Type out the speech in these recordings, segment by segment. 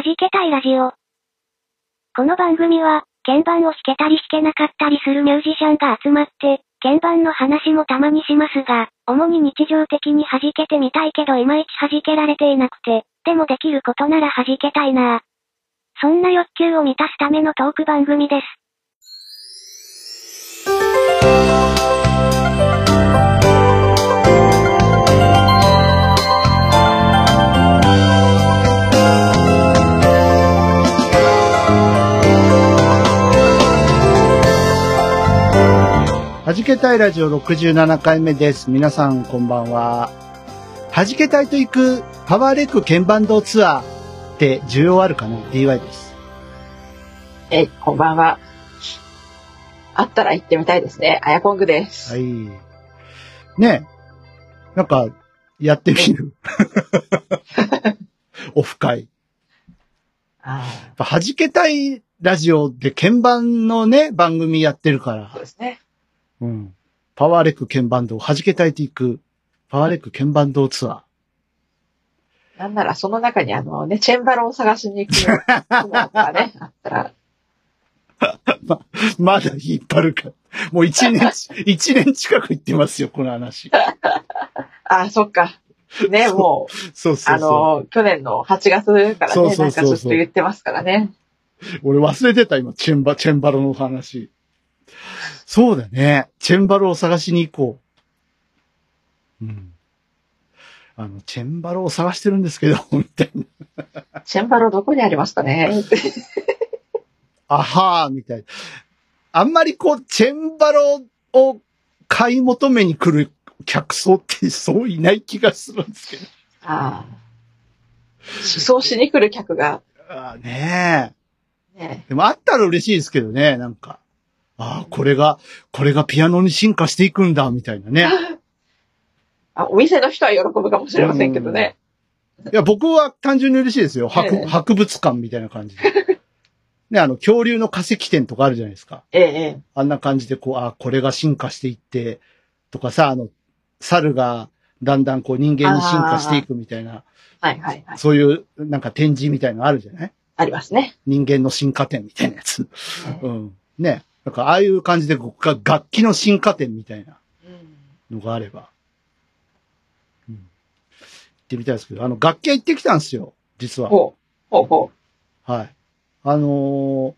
はじけたいラジオ。この番組は、鍵盤を弾けたり弾けなかったりするミュージシャンが集まって、鍵盤の話もたまにしますが、主に日常的に弾けてみたいけどいまいち弾けられていなくて、でもできることなら弾けたいなぁそんな欲求を満たすためのトーク番組です。はじけたいラジオ67回目です。皆さんこんばんは。はじけたいと行くパワーレック鍵盤堂ツアーって需要あるかな ?DY です。えい、こんばんは。あったら行ってみたいですね。あやこんぐです。はい。ねえ。なんか、やってみる？オフ会。はじけたいラジオで鍵盤のね、番組やってるかあ、そうら。ですね。うん。パワーレック鍵盤堂、はじけたいと行くパワーレック鍵盤堂ツアー。なんならその中にあのね、チェンバロを探しに行くのがね、あったら、まだ引っ張るか。もう一年、一年近く言ってますよ、この話。あ、そっか。ね、もう、そうそうあ。の、去年の8月からね、そうそうそうそうなんかずっと言ってますからね。俺忘れてた、今、チェンバ、チェンバロの話。そうだね。チェンバロを探しに行こう。うん。あの、チェンバロを探してるんですけど、みたいな。チェンバロどこにありますかね あはー、みたいな。あんまりこう、チェンバロを買い求めに来る客層ってそういない気がするんですけど。ああ。思想しに来る客が、あーねえ。ね、でもあったら嬉しいですけどね、なんか。ああ、これが、これがピアノに進化していくんだ、みたいなね。あ、お店の人は喜ぶかもしれませんけどね。いや、僕は単純に嬉しいですよ。博,、ええ博物館みたいな感じで。ね、あの、恐竜の化石展とかあるじゃないですか。ええ、ええ。あんな感じで、こう、ああ、これが進化していって、とかさ、あの、猿がだんだんこう人間に進化していくみたいな、はいはいはい。そういうなんか展示みたいなのあるじゃない？ありますね。人間の進化展みたいなやつ。うん。ね。なんかああいう感じでこ楽器の進化展みたいなうんのがあれば。うん。行ってみたいですけど、あの、楽器屋行ってきたんですよ。実は。ほう。ほうほはい。あのー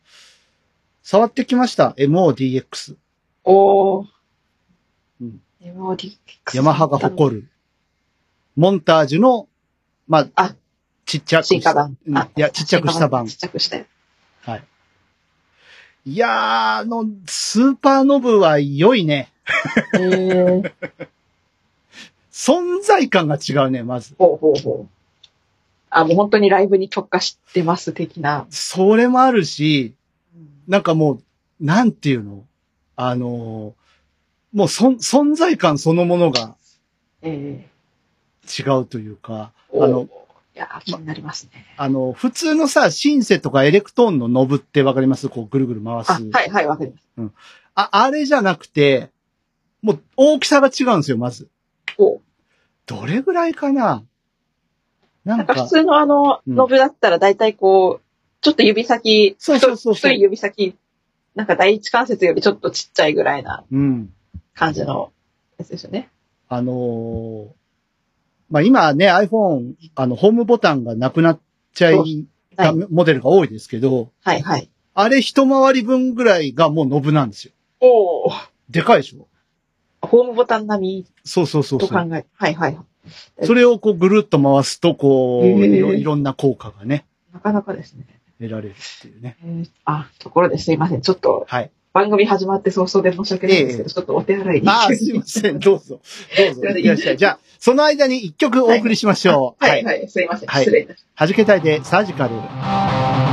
触ってきました。MODX。う。おー。うん。MODX。ヤマハが誇る。モンタージュの、まあ、あちっちゃくし。うんいや、ちっちゃくした版ちっ。ちゃくして。はい。いやー、あの、スーパーノブは良いね。へー。存在感が違うね、まず。ほうほうほう。あ、もう本当にライブに特化してます的な。それもあるし、なんかもう、なんていうの？あのーもうそん存在感そのものがえ違うというか、えあの、、いや、気になりますね。あの、普通のさ、シンセとかエレクトーンのノブってわかります？こうぐるぐる回す。あ、はいはい、わかります。あ、あれじゃなくて、もう大きさが違うんですよ、まず。おどれぐらいかな？なんんか普、通のあの、うんノブだったら大体こう、ちょっと指先、そうそうそうそう太い指先、なんか第一関節よりちょっとちっちゃいぐらいなうん。感じのやつですよね。あのーまあ、今ね、iPhone、あの、ホームボタンがなくなっちゃいたはい。モデルが多いですけど、はいはい。あれ一回り分ぐらいがもうノブなんですよ。おお。でかいでしょ？ホームボタン並そうそうそうみとそう。考え、はいはい。それをこうぐるっと回すと、こう、いろんな効果がね、なかなかですね。得られるっていうね。えーあ、ところですいません。ちょっとはい。番組始まって早々で申し訳ないんですけど、ちょっとお手洗いに。ああ、すいません。どうぞ。どうぞ。いらっしゃい。じゃあ、その間に一曲お送りしましょう。はいはい、すいません。はい失礼いたしました。はじけたいでサージカル。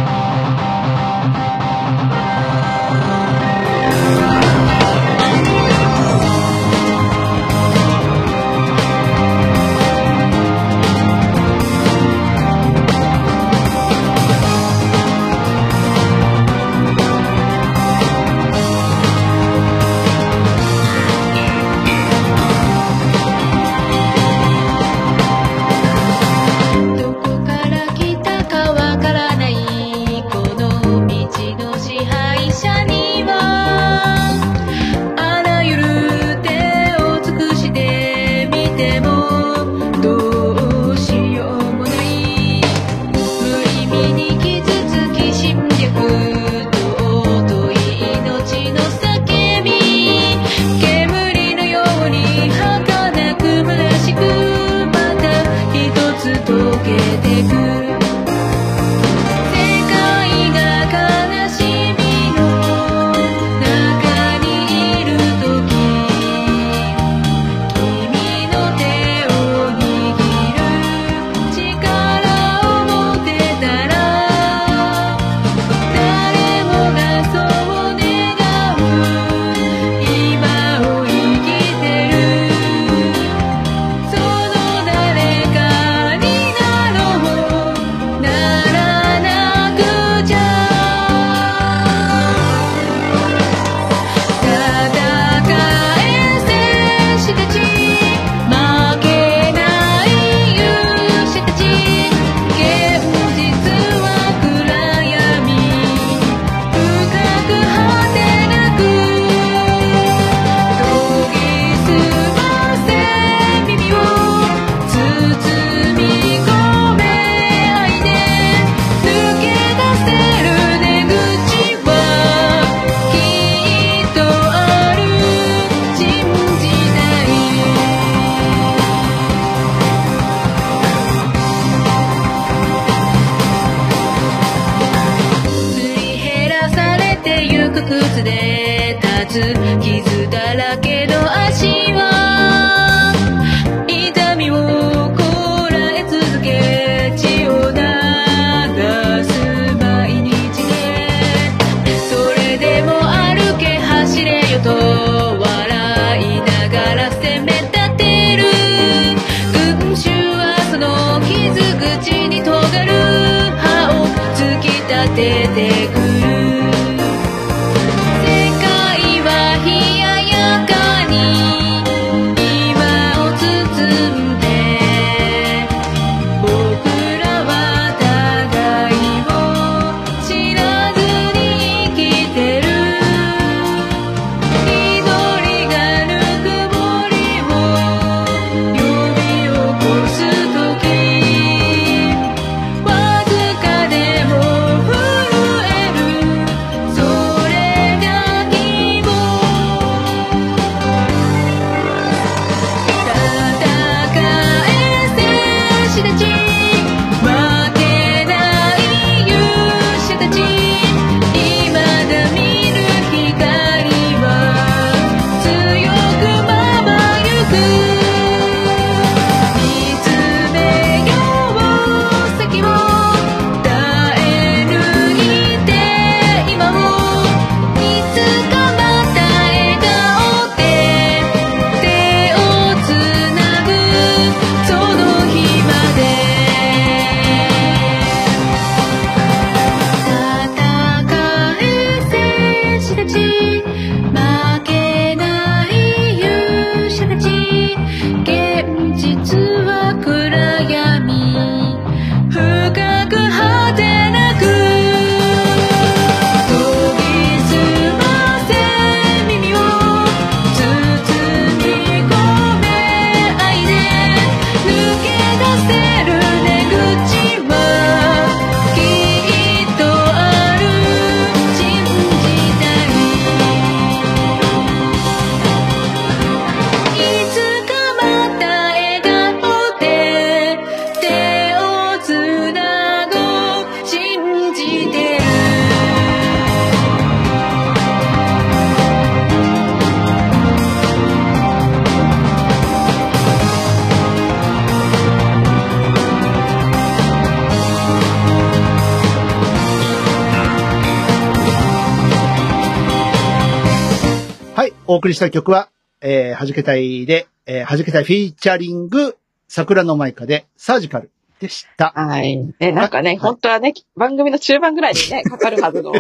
送りした曲は、えー、はじけたいで、えー、はじけたいフィーチャリング、桜のマイカで、サージカルでした。はい。ね、なんかね、はい本当はね、番組の中盤ぐらいにね、かかるはずの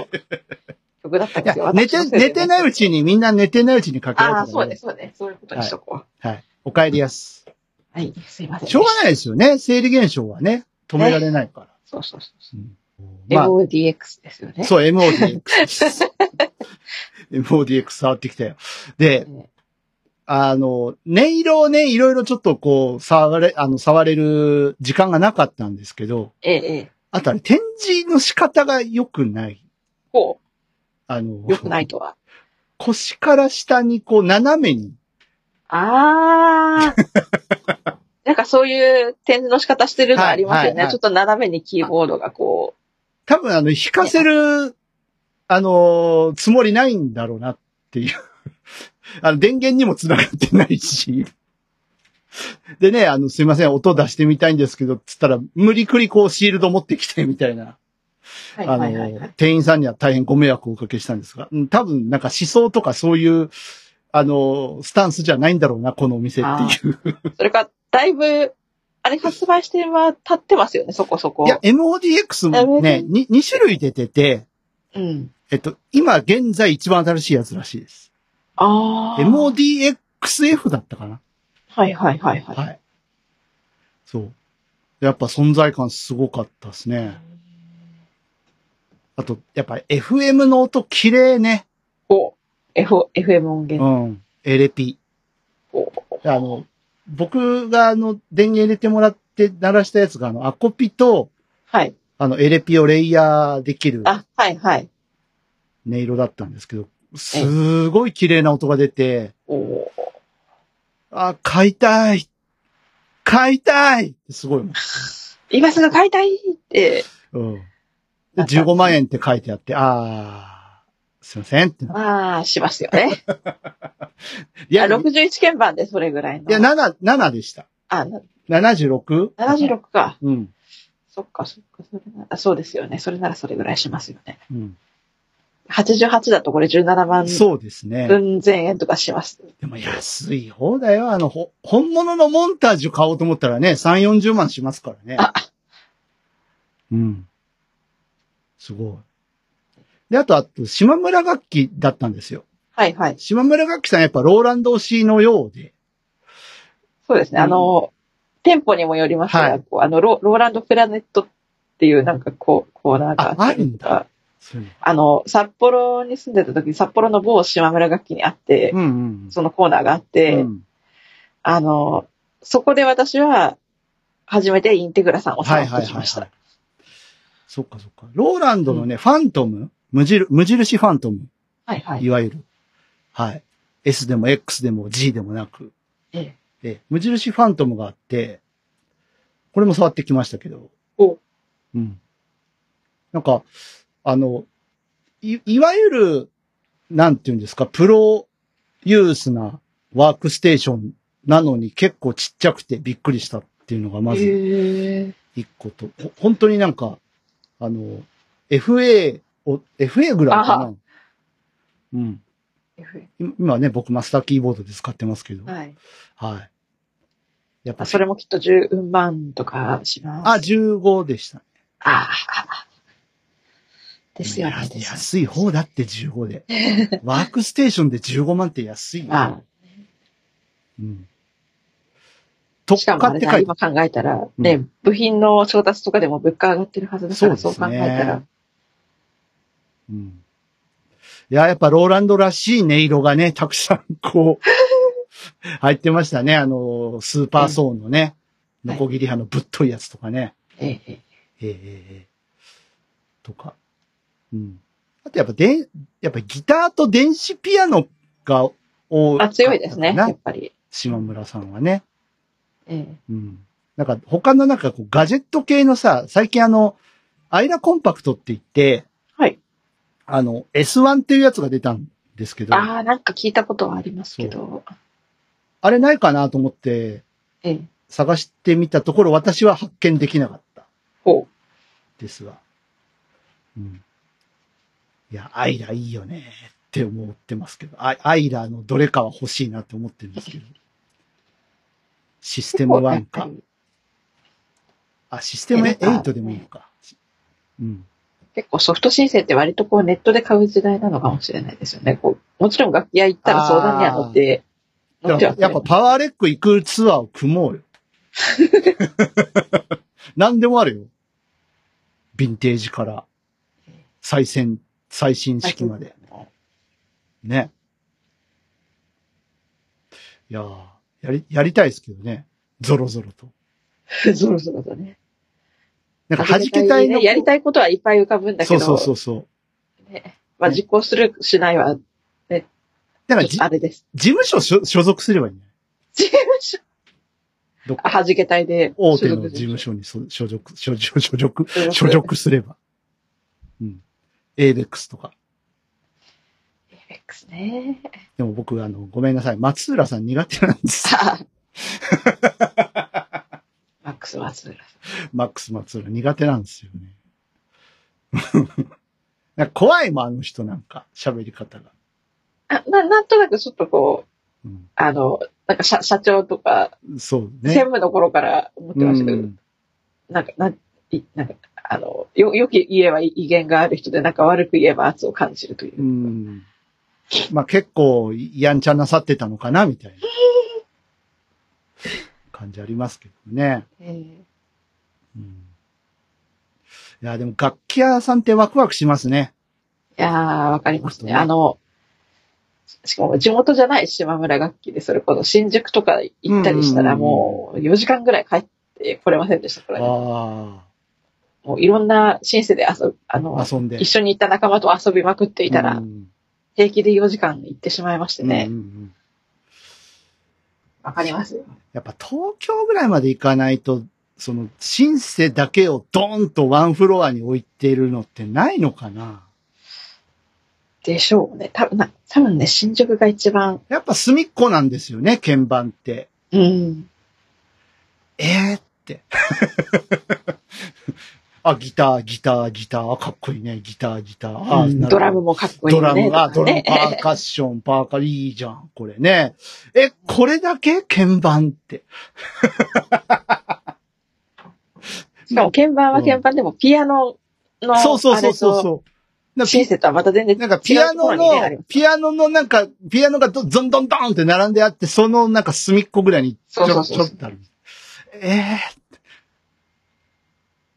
曲だったんですよ。寝て、寝てないうちに、みんな寝てないうちにかけられああ、たそうね、そうね。そういうことにしとこう。はい。お帰りやす。はい、すいません。しょうがないですよね。生理現象はね。止められないから。そうそうそう。うんまあ、MODX ですよね。そう、MODX です。MODX 触ってきたよ。で、ねあの、音色をね、いろいろちょっとこう、触れ、あの、触れる時間がなかったんですけど、ええ、ええ。あとあれ、展示の仕方が良くない。こあの、う、よくないとは。腰から下にこう、斜めに。ああ。なんかそういう展示の仕方してるのありますよね。はいはいはいちょっと斜めにキーボードがこ多分あの、弾かせる、あの、つもりないんだろうなっていう。あの、電源にも繋がってないし。でね、あの、すいません、音出してみたいんですけど、つったら、無理くりこう、シールド持ってきて、みたいな。う。はいあはいはい、はのい。、店員さんには大変ご迷惑をおかけしたんですが、うん多分なんか思想とかそういう、あの、スタンスじゃないんだろうな、このお店っていう。それから、だいぶ、あれ発売しては経ってますよね、そこそこ。いや、MODX もね、に2種類出てて、うん。えっと、今現在一番新しいやつらしいです。ああ。MODXF だったかなはいはいはいはい。はい。そう。やっぱ存在感すごかったですね。あと、やっぱ FM の音綺麗ね。お、F、FM 音う源。ん。エレピ。おあの、僕があの、電源入れてもらって鳴らしたやつがあの、アコピと、はい。あの、エレピをレイヤーできるあ、はいはい。音色だったんですけど、すごい綺麗な音が出て、あ、買いたい買いたいってすごい。今すぐ買いたいって。うん。で15万円って書いてあって、あすいませんってな。まあ、しますよね。いや、あい61鍵盤でそれぐらいの。や、7、7でした。あ、な 76? 76か。うん。そっか、そっか、それなら、そうですよね。それならそれぐらいしますよね。うん。88だとこれ17万そうですね。分前円とかします。でも安い方だよ。あの、ほ、本物のモンタージュ買おうと思ったらね、3、40万しますからね。あうん。すごい。で、あと、あと、島村楽器だったんですよ。はいはい。島村楽器さんやっぱローランド推しのようで。そうですね。うんあの、店舗にもよりますが、はいあのロ、ローランドプラネットっていうなんかこう、コーナーがああるんだあの札幌に住んでた時に札幌の某島村楽器にあって、うんうんそのコーナーがあって、うん。あの、そこで私は、初めてインテグラさんを触はいはいはいはい。そっかそっか。ローランドのね、ファントム？無印、無印ファントム？はいはいい。わゆる。はい。S でも X でも G でもなく。ええで、無印ファントムがあって、これも触ってきましたけど。おうん。なんか、あの、い、いわゆる、なんていうんですか、プロユースなワークステーションなのに結構ちっちゃくてびっくりしたっていうのがまず一個と、ほ本当になんか、あの、FA を、FA ぐらいかな。うん。今今ね、僕マスターキーボードで使ってますけど。はい。はい。やっぱ、それもきっと10万とかします。あ、15でした。ああ。ですよね。安い方だって15で。ワークステーションで15万って安いよ。ああうん。特価って書いて。今考えたら、ね、うん、部品の調達とかでも物価上がってるはずだから、そう、ね、そう考えたら。うん。いや、やっぱローランドらしい音色がね、たくさんこう、入ってましたね。あの、スーパーソーンのね、ノコギリ派のぶっといやつとかね。ええ。ええ。とか。うん。あとやっぱで、やっぱギターと電子ピアノが多かあ、強いですね、やなっぱり。島村さんはね。ええうん。なんか他のなんかこうガジェット系のさ、最近あの、アイラコンパクトって言って、はい。あの、S1 っていうやつが出たんですけど、あああ、なんか聞いたことはありますけど。れないかなと思ってええ。探してみたところ私は発見できなかったほですが。うん。いや、アイラいいよねって思ってますけど、アイアイラのどれかは欲しいなって思ってるんですけど。シスう。テム1やっぱか。りあ、システムえなんか8でもいいのか。うん。結構ソフト申請って割とこうネットで買う時代なのかもしれないですよね。こうもちろん楽器屋行ったら相談には乗って、乗ってはくれやっぱパワーレック行くツアーを組もうよ。何でもあるよ。ヴィンテージから最先、最新式まで。ね。いやーやり、やりたいですけどね。ゾロゾロと。ゾロゾロとね。なんか弾けたいの。ねやりたいことはいっぱい浮かぶんだけど、そうそうそうそう。ねまあ実行する、しないは、なんかじ、あれです。事務所所所属すればいいね。事務所、どっあ、か弾けたいで。大手の事務所に所属、所属、所属所属すれば。うん。エーベックスとか。X ね。でも僕、あの、ごめんなさい。松浦さん苦手なんです。あ マックス・松浦さマックス松浦苦手なんですよね。なんか怖いもん、あの人なんか、喋り方が。ん。あななんとなくちょっとこう、うん、あの、なんか社社長とか、そう専ね。務の頃から思ってましたけど、うんなんか、なんいなんか、あの、よ、よく言えば威厳がある人で、なんか悪く言えば圧を感じるというう。ん。まあ結構、やんちゃなさってたのかな、みたいな 感じありますけどね。えうん、いや、でも楽器屋さんってワクワクしますね。ーいやー、わかりますね。ねあの、しかも地元じゃない島村楽器で、それこそ新宿とか行ったりしたらうんもう4時間ぐらい帰ってこれませんでしたからね。あもういろんなシンセで遊ぶ、あのあ、、遊んで。一緒に行った仲間と遊びまくっていたらう、ん平気で4時間行ってしまいましてねうん。うんうんわかりますよ。やっぱ東京ぐらいまで行かないと、その、シンセだけをドーンとワンフロアに置いてるのってないのかな？でしょうね。多分な、多分ね、新宿が一番、やっぱ隅っこなんですよね、鍵盤って。うん。えーって。あ、ギター、ギター、ギター、あかっこいいね、ギター、ギター。あ、うんドラムもかっこいいよね。ドラム、あ、ドラム、パーカッション、パーカー、いいじゃん、これね。え、これだけ？鍵盤って。しかも鍵盤は鍵盤でもピアノの、そうそうそうそうう。そう。なシンセとはまた全然違うなんかピアノのま、ピアノのなんか、ピアノがどゾンドンドンって並んであって、そのなんか隅っこぐらいにちょちょっとある。ええ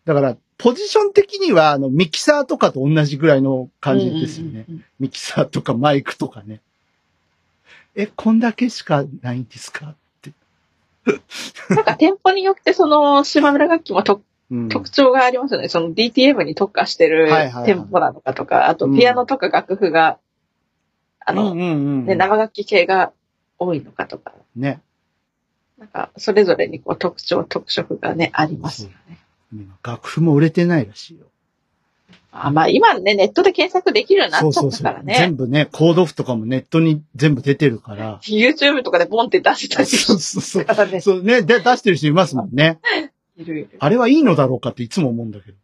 だから、ポジション的には、あの、ミキサーとかと同じぐらいの感じですよね。ミキサーとかマイクとかね。え、こんだけしかないんですか？って。うんなんか店舗によってその島村楽器もとうん。特徴がありますよね。その DTM に特化してる店舗なのかとか、あとうんピアノとか楽譜が、あの、うんうんうん。ね、生楽器系が多いのかとか、ね。なんかそれぞれにこう特徴、特色がね、ありますよね。今楽譜も売れてないらしいよ。あまあ今ね、ネットで検索できるようになっちゃったからね。全部ね、コード譜とかもネットに全部出てるから。YouTube とかでボンって出せたりそうしそうそう。ね。そうね、で、出してる人いますもんね。いるいるあれはいいのだろうかっていつも思うんだけど。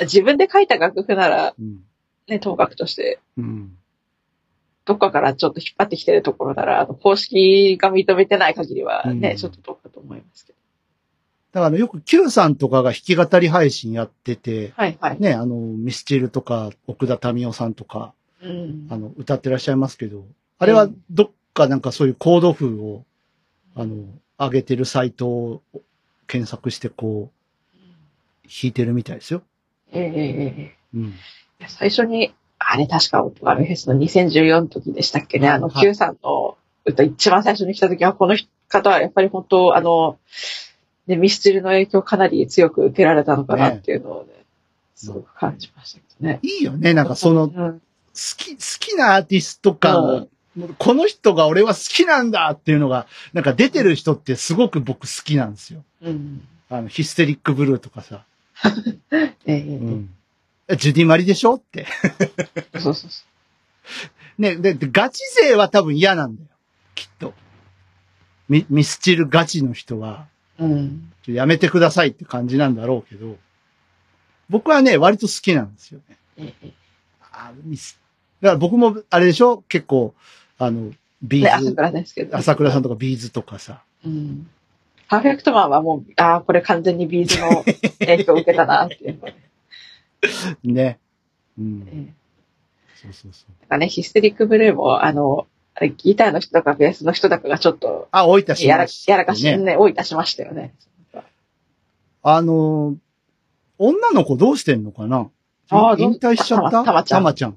自分で書いた楽譜なら、うん。ね、当楽として、うん。どっかからちょっと引っ張ってきてるところなら、あの、公式が認めてない限りはね、うんちょっとどうかと思いますけど。だからよく Q さんとかが弾き語り配信やってて、はいはい。ね、あの、ミスチルとか、奥田民生さんとか、うんあの、歌ってらっしゃいますけど、あれはどっかなんかそういうコード譜を、あの、上げてるサイトを検索してこう、弾いてるみたいですよ。えええええうん。え最初に、あれ確かオトガメフェスの2014の時でしたっけね、あの、はい Q さんの歌一番最初に来た時は、この方はやっぱり本当、あの、ね、ミスチルの影響かなり強く受けられたのかなっていうのをね、すごく感じましたけどね。いいよね。なんかその、好うんき、好きなアーティスト感、この人が俺は好きなんだっていうのが、なんか出てる人ってすごく僕好きなんですよ。うん。あの、ヒステリックブルーとかさ。えええうん。ジュディマリでしょって。えそうそうそ ね、で、でガチ勢は多分嫌なんだよ。きっと。ミミスチルガチの人は、う。うん。やめてくださいって感じなんだろうけど、僕はね、割と好きなんですよね。えええあミス。だから僕も、あれでしょ？結構、あの、ビえね、朝ーズ、倉ですけど。朝倉さんとかビーズとかさ。うん。パーフェクトマンはもう、ああ、これ完全にビーズの影響を受けたなっていうね。ね。うん。ええそうそうそう。なんかね、ヒステリックブルーも、あの、ギターの人とかベースの人とかがちょっと、あ、置いたしやらやらかし、ね、追い出しましたよね。あのー、女の子どうしてんのかな？あ引退しちゃった？たまちゃんたまちゃん。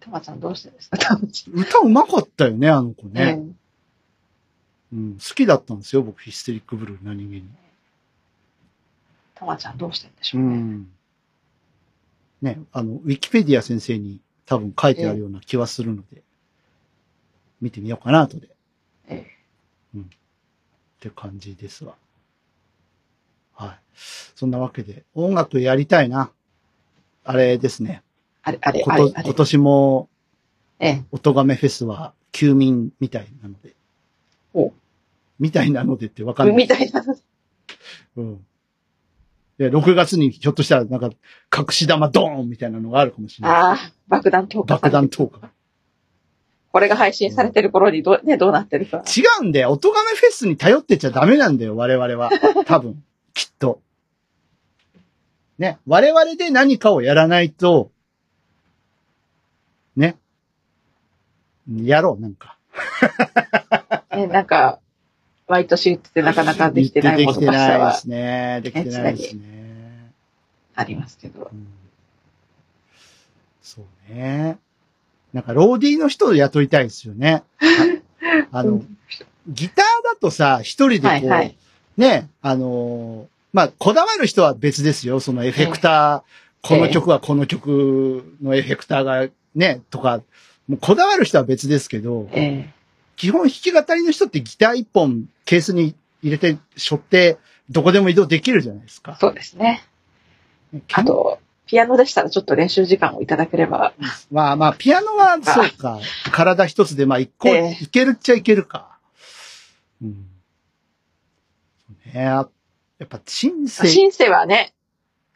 たまちゃんどうしてですか？たまち歌うまかったよね、あの子ゃん。ね。ねうん。好きだったんですよ、僕、ヒステリックブルー何気に。たまちゃんどうしてんでしうょうね。ん。ね、あの、ウィキペディア先生に多分書いてあるような気はするので、見てみようかな、後で。えって感じですわ。はい。そんなわけで、音楽やりたいな。あれですね。あれ、あれ、今あれ、今年も、ええ。おとがめフェスは休眠みたいなので。おみたいなのでってわかんない。みたいな。うん。で、6月にひょっとしたらなんか、隠し玉ドーンみたいなのがあるかもしれない。ああ、爆弾投下。爆弾。投下。これが配信されてる頃にどう、ね、どうなってるか。違うんだよ。おとがめフェスに頼ってちゃダメなんだよ、我々は。多分。きっと。ね。我々で何かをやらないと、ね。やろう、なんか。ね、なんか、毎年言っててなかなかできてないものできてないですね。できてないですね。ありますけど。うんそうね。なんか、ローディーの人を雇いたいですよね。あ あの、ギターだとさ、一人でこう、はいはい。ね、あのーまあ、こだわる人は別ですよ。そのエフェクター、この曲はこの曲のエフェクターがね、とか、もうこだわる人は別ですけど、え基本弾き語りの人ってギター一本ケースに入れて、背負って、どこでも移動できるじゃないですか。えそうですね。ねあと、ピアノでしたらちょっと練習時間をいただければ。まあまあ、ピアノは、そうか。体一つで、まあ一個、ええいけるっちゃいけるか。うん。ねあやっぱ、シンセ、シンセはね、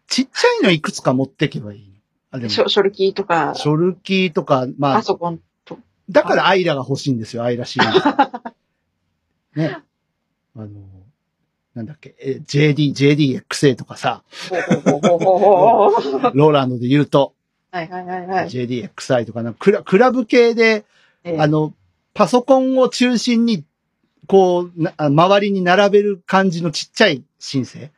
ちっちゃいのいくつか持ってけばいい。あ、でも、ショショルキーとか、ショルキーとか、まあ、パソコンと、だからアイラが欲しいんですよ、アイラシリーズ。ね。あの、なんだっけ、え JD、JDXA とかさ、ローランドで言うと、はいはいはいはい。JDXI とかなクラ、クラブ系で、ええあの、パソコンを中心に、こう、なあ周りに並べる感じのちっちゃいシンセ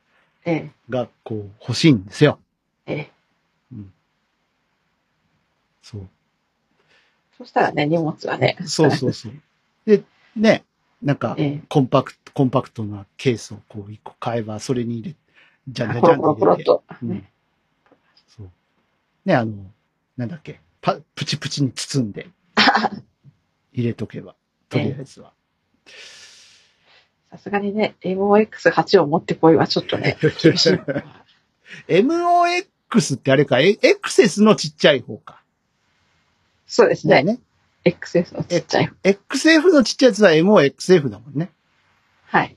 ええが、こう、欲しいんですよ。ええそう。そしたらね、荷物はね。そうそうそう。で、ね、なんか、ええコンパクト、コンパクトなケースをこう一個買えば、それに入れ、じゃんじゃじゃんっ入れて。と。うんねそう。ね、あの、なんだっけ、パ、プチプチに包んで、入れとけば、とりあえずは。さすがにね、MOX8 を持ってこいはちょっとね、厳しい。MOX ってあれか、えエクセスのちっちゃい方か。そうですね。ね。XS のちっちゃい。XF のちっちゃいやつは MOXF だもんね。はい。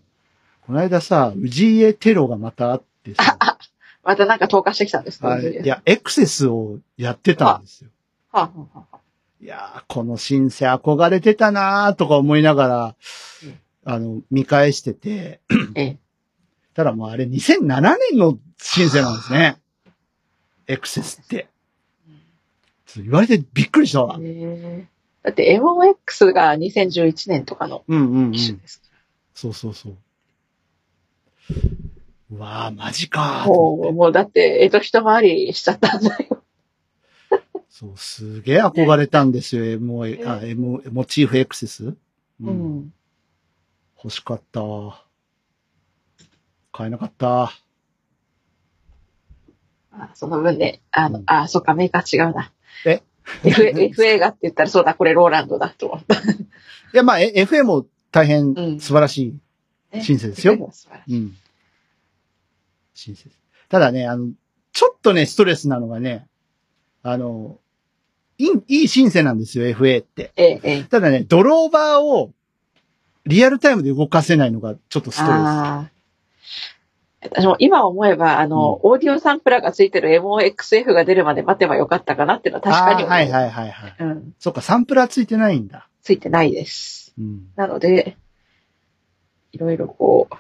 この間さ、氏家テロがまたあってさ、またなんか投下してきたんですか？いや、エクセスをやってたんですよ。はあはあはあいやー、このシンセ憧れてたなーとか思いながらうん、あの、見返してて、ええ。ただもうあれ2007年のシンセなんですね。エクセスって。言われてびっくりしたわ。へえだって MOX が2011年とかのうんうん、うん。機種ですかそうそうそう。うわあ、マジかもう、もうだって、江戸一回りしちゃったんだよ。そう、すげえ憧れたんですよ。M、あ、M、モチーフエクセス、うう。ん。欲しかった。買えなかった。あその分ね、あの、うんあ、そっか、メーカー違うな。え？F、F 映画って言ったらそうだ、これローランドだと思った。いや、まあ、え FA も大変うん素晴らしいシンセですよ。うん。シンセです。ただね、あの、ちょっとね、ストレスなのがね、あの、いい、いいシンセなんですよ、FA って。ええ、ええ。ただね、ドローバーをリアルタイムで動かせないのがちょっとストレス。ああ。私も今思えば、あの、オーディオサンプラーがついてる MOXF が出るまで待てばよかったかなっていうのは確かにはいはいはいはい。うん。そっか、サンプラーついてないんだ。ついてないです。うん。なので、いろいろこう、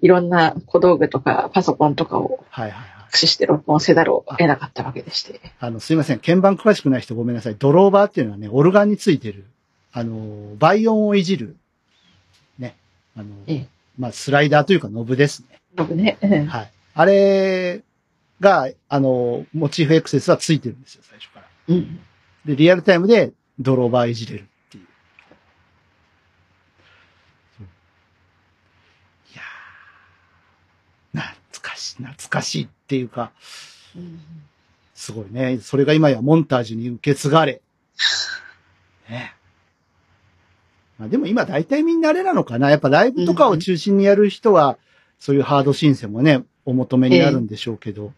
いろんな小道具とかパソコンとかをはいはいはい。駆使して録音せざるを得なかったわけでして。あの、すいません。鍵盤詳しくない人ごめんなさい。ドローバーっていうのはね、オルガンについてる、あの、倍音をいじる、ね。あの、ええまあ、スライダーというかノブですね。僕ね、うんはい。あれが、あの、モチーフエクセスはついてるんですよ、最初から。うん。で、リアルタイムでドローバーいじれるっていう。いやー懐かしい、懐かしいっていうか、うんすごいね。それが今やモンタージュに受け継がれ。ね。まあ、でも今大体みんなあれなのかな。やっぱライブとかを中心にやる人は、そういうハードシンセもね、お求めになるんでしょうけど。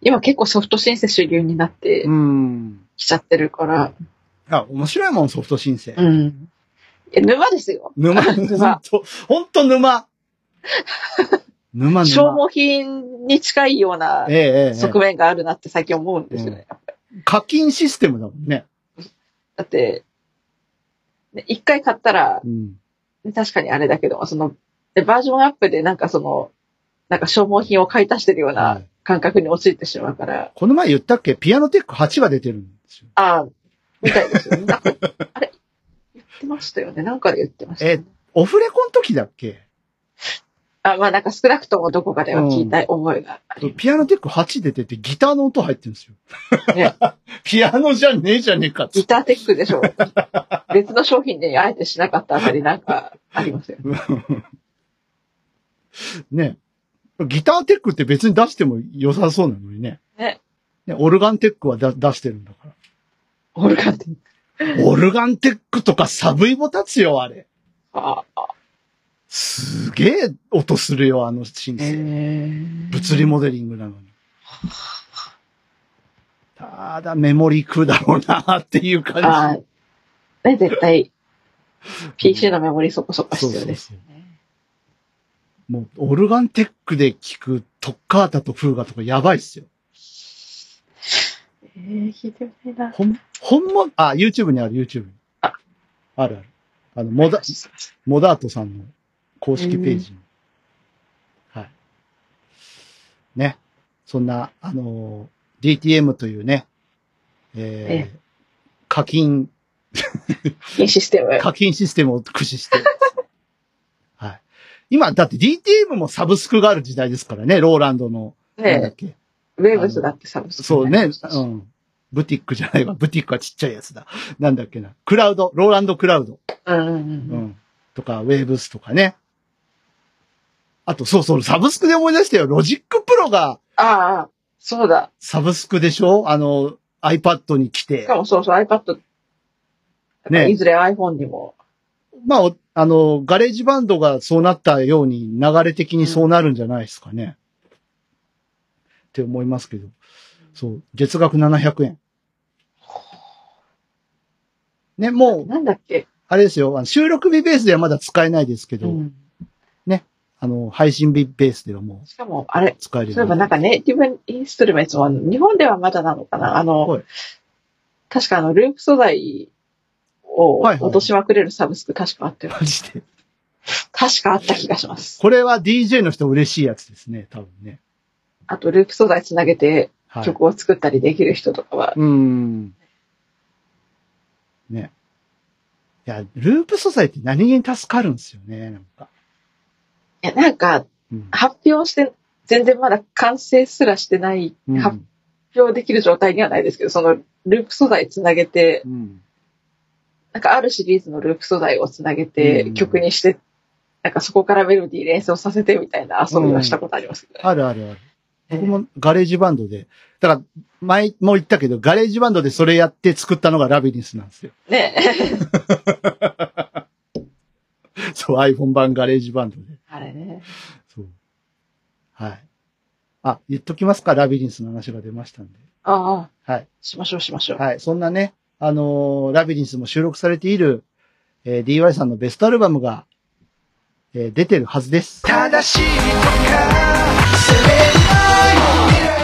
今結構ソフトシンセ主流になってうん。きちゃってるから、あ、面白いもん、ソフトシンセ。うん。え、沼ですよ。沼、ほ 沼ほんと沼。沼、沼。消耗品に近いようなええええ側面があるなって最近思うんですよね。課金システムだもんね。だって、ね一回買ったら、うん。ね確かにあれだけど、その、でバージョンアップでなんかその、なんか消耗品を買い足してるようはない感覚に陥ってしまうから、この前言ったっけ？ピアノテック8が出てるんですよ。ああ、みたいですよね。なんかあれ言ってましたよね。なんかで言ってました、ね。オフレコの時だっけ？あ、まあなんか少なくともどこかでは聞いた覚えがありピアノテック8出ててギターの音入ってるんですよ。ね ピアノじゃねえじゃねえかギターテックでしょ。別の商品であえてしなかったあたりなんかありますよね。ね。ギターテックって別に出しても良さそうなのにね。ね。ねオルガンテックはだ出してるんだかオルガンテック。ら。オルガンテックとかサブイボ立つよ、あれ。ああ、すげえ音するよ、あのシンえセ。ー、物理モデリングなのに。ただメモリ食うだろうなっていう感じ。ああ、ね、絶対、PC のメモリそこそこ必要ですよね。もう、オルガンテックで聞くトッカータとフーガとかやばいっすよ。えー、聞いてみたいな。ほん、ほんま、あ、YouTube にある、YouTube に。ああるある。あの、モダ、モダートさんの公式ページに。はい。ね。そんな、あのー DTM というね、えーえ課金、いいシステム。課金システムを駆使して、はい。今、だって DTM もサブスクがある時代ですからね、ローランドの。なんだっねけ。ウェーブスだってサブスクそうね。ううんん。ブティックじゃないわ。ブティックはちっちゃいやつだ。なんだっけな。クラウド、ローランドクラウド。うんうんううん。ん。とか、ウェーブスとかね。あと、そうそう、サブスクで思い出したよ。 Logic Pro がああ、そうだ。サブスクでしょ？あの、iPad に来してか。もそうそう iPad、ねいずれ iPhone にも。まあ、おあの、 GarageBand がそうなったように流れ的にそうなるんじゃないですかね。って思いますけど。そう、月額700円。ね、もう、なんだっけ、あれですよ、あの収録日ベースではまだ使えないですけど、うん、あの、配信日ベースではもうしかも、あれ、使えるそういえばなんかネイティブインストゥルメンツも日本ではまだなのかな？あの、はい確かあの、ループ素材をはいはい落としまくれるサブスク確かあって、マジで？確かあった気がします。これは DJ の人嬉しいやつですね、多分ね。あと、ループ素材つなげてはい。曲を作ったりできる人とかは、うーん。ね。いや、ループ素材って何気に助かるんですよね、なんか。いや、なんか、うん。発表して、全然まだ完成すらしてない、うん発表できる状態にはないですけど、そのループ素材つなげて、うん。なんかあるシリーズのループ素材をつなげてうん曲にして、なんかそこからメロディー連想させてみたいな遊びはしたことありますけど、あるあるある。え僕も GarageBand で、だから、前も言ったけど、 GarageBand でそれやって作ったのがラビリンスなんですよ。ね そう、iPhone 版 GarageBand で。あれね。そう。はい。あ、言っときますか、ラビリンスの話が出ましたんで。ああ、はい。しましょうしましょう。はい。そんなね、あのーラビリンスも収録されている、えー DY さんのベストアルバムが、えー出てるはずです。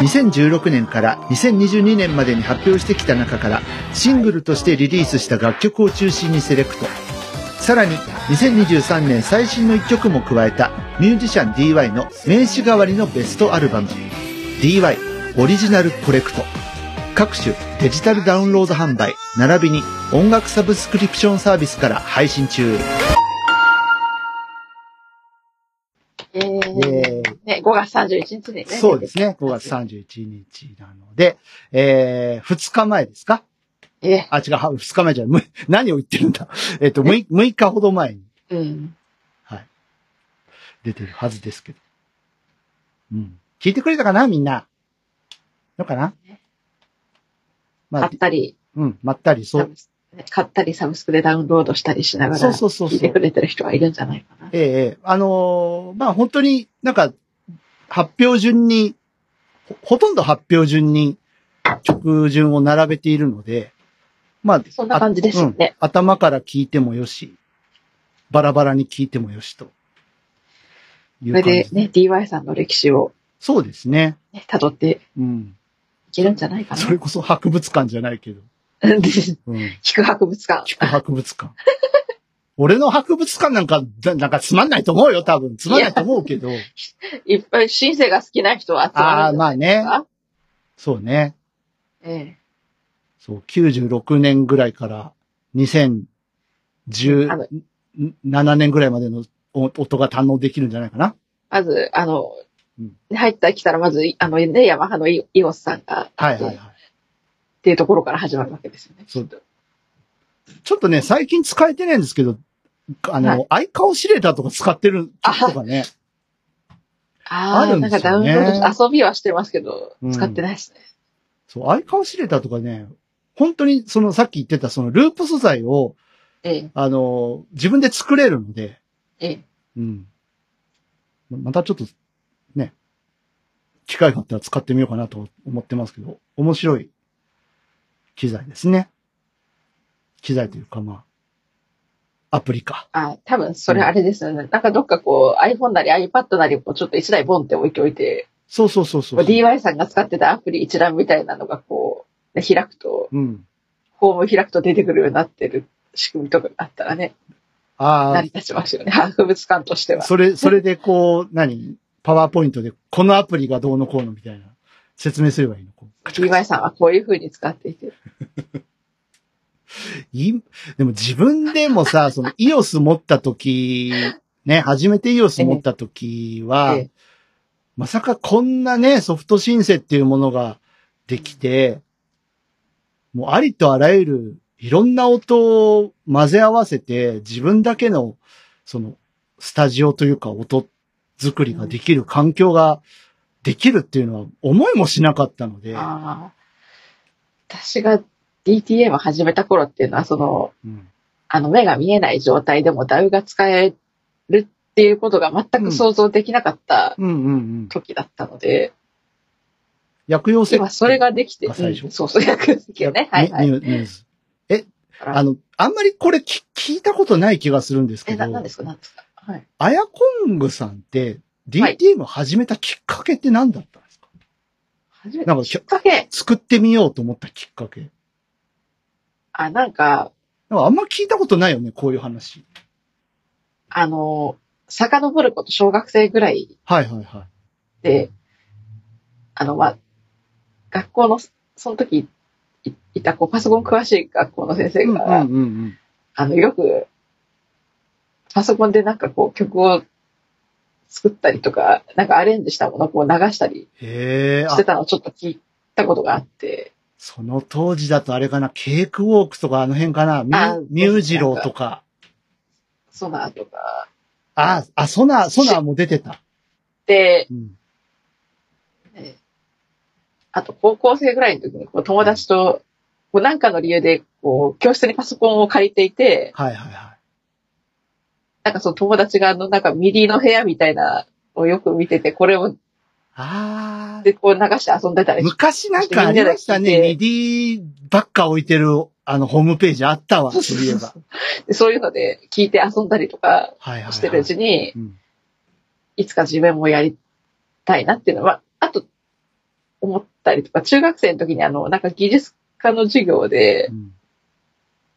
2016年から2022年までに発表してきた中からシングルとしてリリースした楽曲を中心にセレクト。さらに2023年最新の一曲も加えたミュージシャン DY の名刺代わりのベストアルバム DY オリジナルコレクト。各種デジタルダウンロード販売、並びに音楽サブスクリプションサービスから配信中。えーえーね、5月31日にね。そうですね。5月31日なので、えー、2日前ですか？え？えあ、違う、は2日前じゃない。む何を言ってるんだ？えっ、と、6, 6日ほど前に、うん。はい。出てるはずですけど。うん。聞いてくれたかな？みんな。のかな？まあ買っ、たり、うん、まったり、そう。買ったりサブスクでダウンロードしたりしながら、そうそうそうそう聞いてくれてる人はいるんじゃないかな。ええええあのーまあ、本当になんか、発表順に、ほほとんど発表順に曲順を並べているので、まあ、そんな感じですよね。あうん頭から聞いてもよし、バラバラに聞いてもよしと。いそうれでね、DY さんの歴史をそうですね。ね、辿ってうん。いけるんじゃないかな。それこそ博物館じゃないけど。うんうん。聞く博物館。聞く博物館。俺の博物館なんか、だなんかつまんないと思うよ、多分。つまんないと思うけど。いっぱいシンセが好きな人は集まああ、るんじゃまあね。そうね。えそう、96年ぐらいから2017あの年ぐらいまでのお音が堪能できるんじゃないかな。まず、あのうん、入った来たらまず、あのね、ヤマハのイイオスさんが、はいはいはい。っていうところから始まるわけですよね。そうちょっとね、最近使えてないんですけど、あの、アイカオシレーターとか使ってる曲とかね。ああ、あるんですなんかダウンロードし遊びはしてますけど、うん使ってないですね。そう、アイカオシレーターとかね、本当にそのさっき言ってたそのループ素材を、ええ、あの、自分で作れるので、ええ。うん。ままたちょっと、ね、機会があったら使ってみようかなと思ってますけど、面白い機材ですね。機材というかまあ、アプリか。あ、多分それあれですよね。なんかどっかこう iPhone なり iPad なりをちょっと一台ボンって置いておいて、そうそうそうそうこう DY さんが使ってたアプリ一覧みたいなのがこう、ね開くと、うん。ホーム開くと出てくるようになってる仕組みとかがあったらね、あ成り立ちますよね。博物館としてあ、は。それ、それでこう、何？パワーポイントで、このアプリがどうのこうのみたいな説明すればいいの？こうカチャカチャ DY さんはこういう風に使っていて。いでも自分でもさ、その EOS 持った時、ね、初めて EOS 持った時は、ええまさかこんなね、ソフトシンセっていうものができて、もうありとあらゆるいろんな音を混ぜ合わせて自分だけのそのスタジオというか音作りができる環境ができるっていうのは思いもしなかったので、ああ。私が DTM を始めた頃っていうのは、その、うんあの目が見えない状態でも DAW が使えるっていうことが全く想像できなかったうんうんうん。時だったので、薬用設計今それができて、が最初？うんそうそう、薬設計ね。はいはい。ニュース。え、あの、あんまりこれ聞聞いたことない気がするんですけど、なんですか？なんですか？はい。アヤコングさんってはい DTM 始めたきっかけって何だったんですか、初めてなんかきっかけ、作ってみようと思ったきっかけ。あ、なんか、なんかあんま聞いたことないよね、こういう話。あの、遡ること小学生ぐらいはいはいはい。で、あの、まあ、学校の、その時いいた、こう、パソコン詳しい学校の先生うんが、うんうんうん。あの、よく、パソコンでなんかこう、曲を作ったりとか、なんかアレンジしたものをこう流したりして、たのをちょっと聞いたことがあって、その当時だとあれかな、ケークウォークとかあの辺かな、ミあュミュージローとか。ソナーとか、あ、あ、ソナー、ソナーも出てた。で、うん。えあと高校生ぐらいの時にこう友達と、こうなんかの理由で、こう、教室にパソコンを借りていて、はいはいはい。なんかその友達があの、なんか MIDI の部屋みたいなのをよく見てて、これを、ああ、で、こう流して遊んでたり昔なんかありましたね。 MIDI ばっか置いてる、あの、ホームページあったわ、そういえば。でそういうので聞いて遊んだりとか。してるうちに、うんいつか自分もやりたいなっていうのは、あと、思ったりとか、中学生の時にあの、なんか技術科の授業でう、ん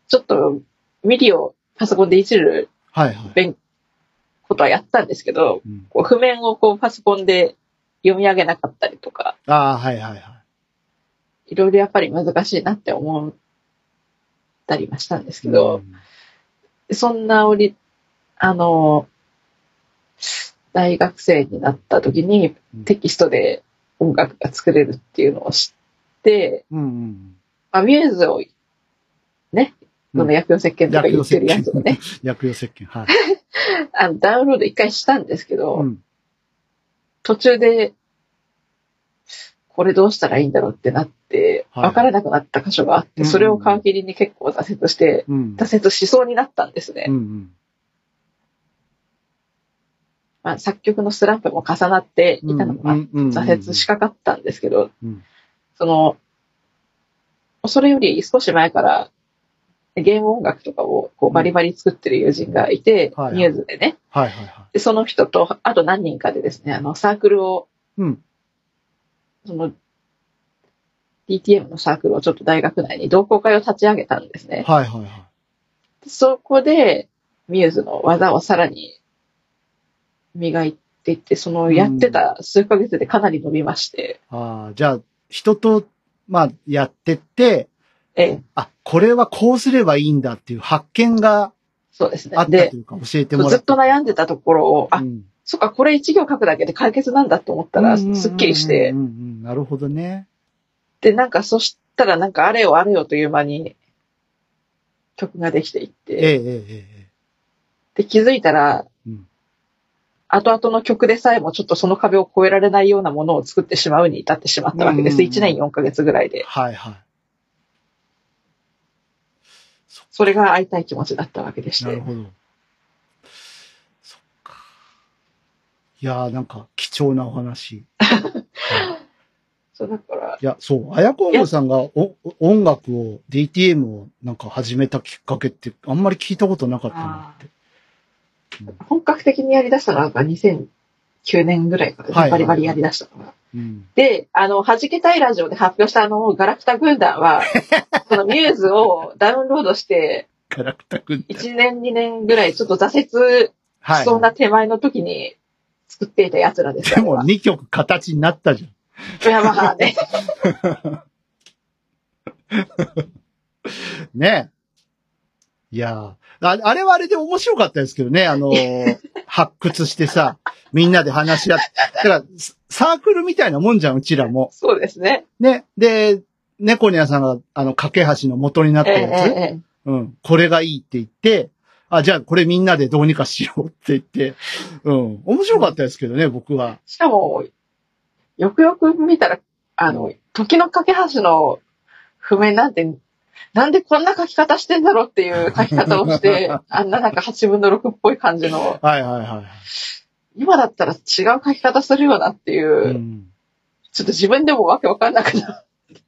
ちょっと MIDI をパソコンでいじるはいはい。勉ことはやったんですけど、うんこう譜面をこうパソコンで読み上げなかったりとか、ああ、はいはいはい。いろいろやっぱり難しいなって思ったりはしたんですけど、うんそんな折、あの、大学生になった時にうんテキストで音楽が作れるっていうのを知って、うんうん。まあ、ミューズをね、うんこの薬用石鹸とか言ってるやつをね、薬用石鹸、はい。あのダウンロード一回したんですけど、うん。途中で、これどうしたらいいんだろうってなって、はいわからなくなった箇所があって、うんそれを皮切りに結構挫折して、うん。挫折しそうになったんですね。うんうん。まあ、作曲のスランプも重なっていたのが挫折しかかったんですけど、うんその、それより少し前から、ゲーム音楽とかをこうバリバリ作ってる友人がいて、ミューズでね。はいはいはで、その人と、あと何人かでですね、あの、サークルを、い。うん。その、DTM のサークルをちょっと大学内に同好会を立ち上げたんですね。はいはいはそこで、ミューズの技をさらに磨いていって、そのやってた数ヶ月でかなり伸びまして、い。ああ、じゃあ、人と、まあ、やってって、ええ、あ、これはこうすればいいんだっていう発見がそうですねあ。ったでとい、うか、教えてもらずっと悩んでたところを、あ、うんそっか、これ一行書くだけで解決なんだと思ったら、すっきりしてうん、うんうんうんなるほどね。で、なんかそしたらなんかあれよあれよという間に曲ができていって、ええええええ。で、気づいたら、うん後々の曲でさえもちょっとその壁を越えられないようなものを作ってしまうに至ってしまったわけです。うんうんうん1年4ヶ月ぐらいで。はいはい。それが会いたい気持ちだったわけでして。なるほど。そっか。いやーなんか貴重なお話。は いそう、だから、いや、そう、あやこんぐさんがお音楽を、DTM をなんか始めたきっかけってあんまり聞いたことなかったなって。本格的にやり出したのが2009年ぐらいから、はいはいバリバリやり出したのが。うん。で、あの、弾けたいラジオで発表したあの、ガラクタ軍団は、そのミューズをダウンロードして、キャラクターくんって。1年2年ぐらいちょっと挫折はしそうな手前の時に作っていた奴らですでも2曲形になったじゃん。いや、まあね。ねいやーああれはあれで面白かったですけどね、あのー 発掘してさ、みんなで話し合って。だから、ササークルみたいなもんじゃん、うちらも。そうですね。ね。で、猫ニャさんが、あの、架け橋の元になっええたやつ。ええうん。これがいいって言って、あ、じゃあこれみんなでどうにかしようって言って、うん。面白かったですけどね、僕は。しかも、よくよく見たら、あの、時の架け橋の譜面なんて、なんでこんな書き方してんだろうっていう書き方をして、あんななんか8分の6っぽい感じの、はいはいはい。今だったら違う書き方するよなっていう、うん。ちょっと自分でもわけわかんなくなる。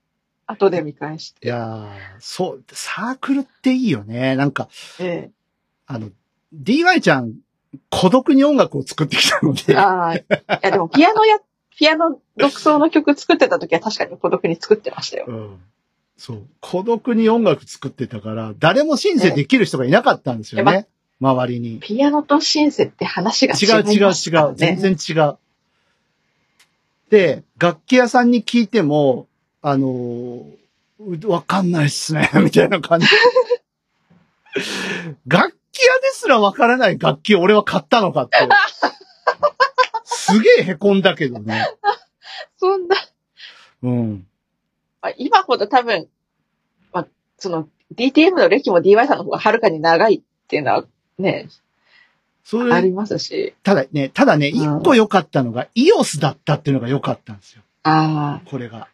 後で見返して。いやーそう、サークルっていいよね。なんか、えあの、DY ちゃん、孤独に音楽を作ってきたのえで、ああ、いやでもピアノや、ピアノ独奏の曲作ってた時は確かに孤独に作ってましたよ。うん。そう。孤独に音楽作ってたから、誰もシンセできる人がいなかったんですよえね。周りに。ピアノとシンセって話が違う違う違う。全ね。然違う。で、楽器屋さんに聞いても、あのーわかんないっすね、みたいな感じ。楽器屋ですらわからない楽器を俺は買ったのかって。すげえ凹んだけどね。そんな、うん。まあ今ほど多分、まあ、その DTM の歴も DY さんの方がはるかに長いっていうのはね、それ、ありますし。ただね、ただね、うん一個良かったのが、イオスだったっていうのが良かったんですよ。あこれが。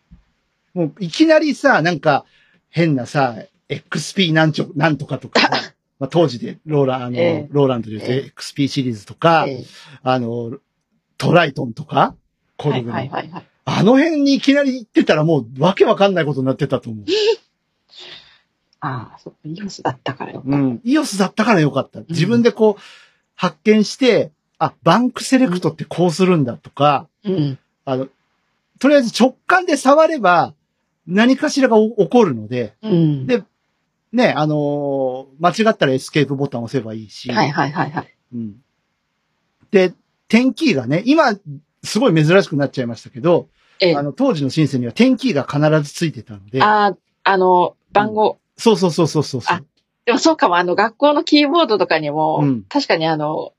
もういきなりさ、なんか変なさ、XP なんちょ、なんとかとかさ、まあ、当時でローラ、あの、ええローランドで言うとえ XP シリーズとあ、か、えあの、トライトンとか、コルグの、はいはいはい。あの辺にいきなり行ってたらもうわけわかんないことになってたと思う。ああ、そう、イオスだったからよ。うん。イオスだったからよかった。自分でこう、発見して、あ、バンクセレクトってこうするんだとか、うん。あの、とりあえず直感で触れば何かしらがお起こるので、うん。でね、あのー間違ったらエスケープボタンを押せばいいし、はいはいはいはい。うん。で、点キーがね、今、すごい珍しくなっちゃいましたけど、ええあの、当時のシンセには点キーが必ずついてたので、ああ、あの、番号。そうそうそうそうそうそうあ。でもそうかも、あの、学校のキーボードとかにも、うん確かにあの、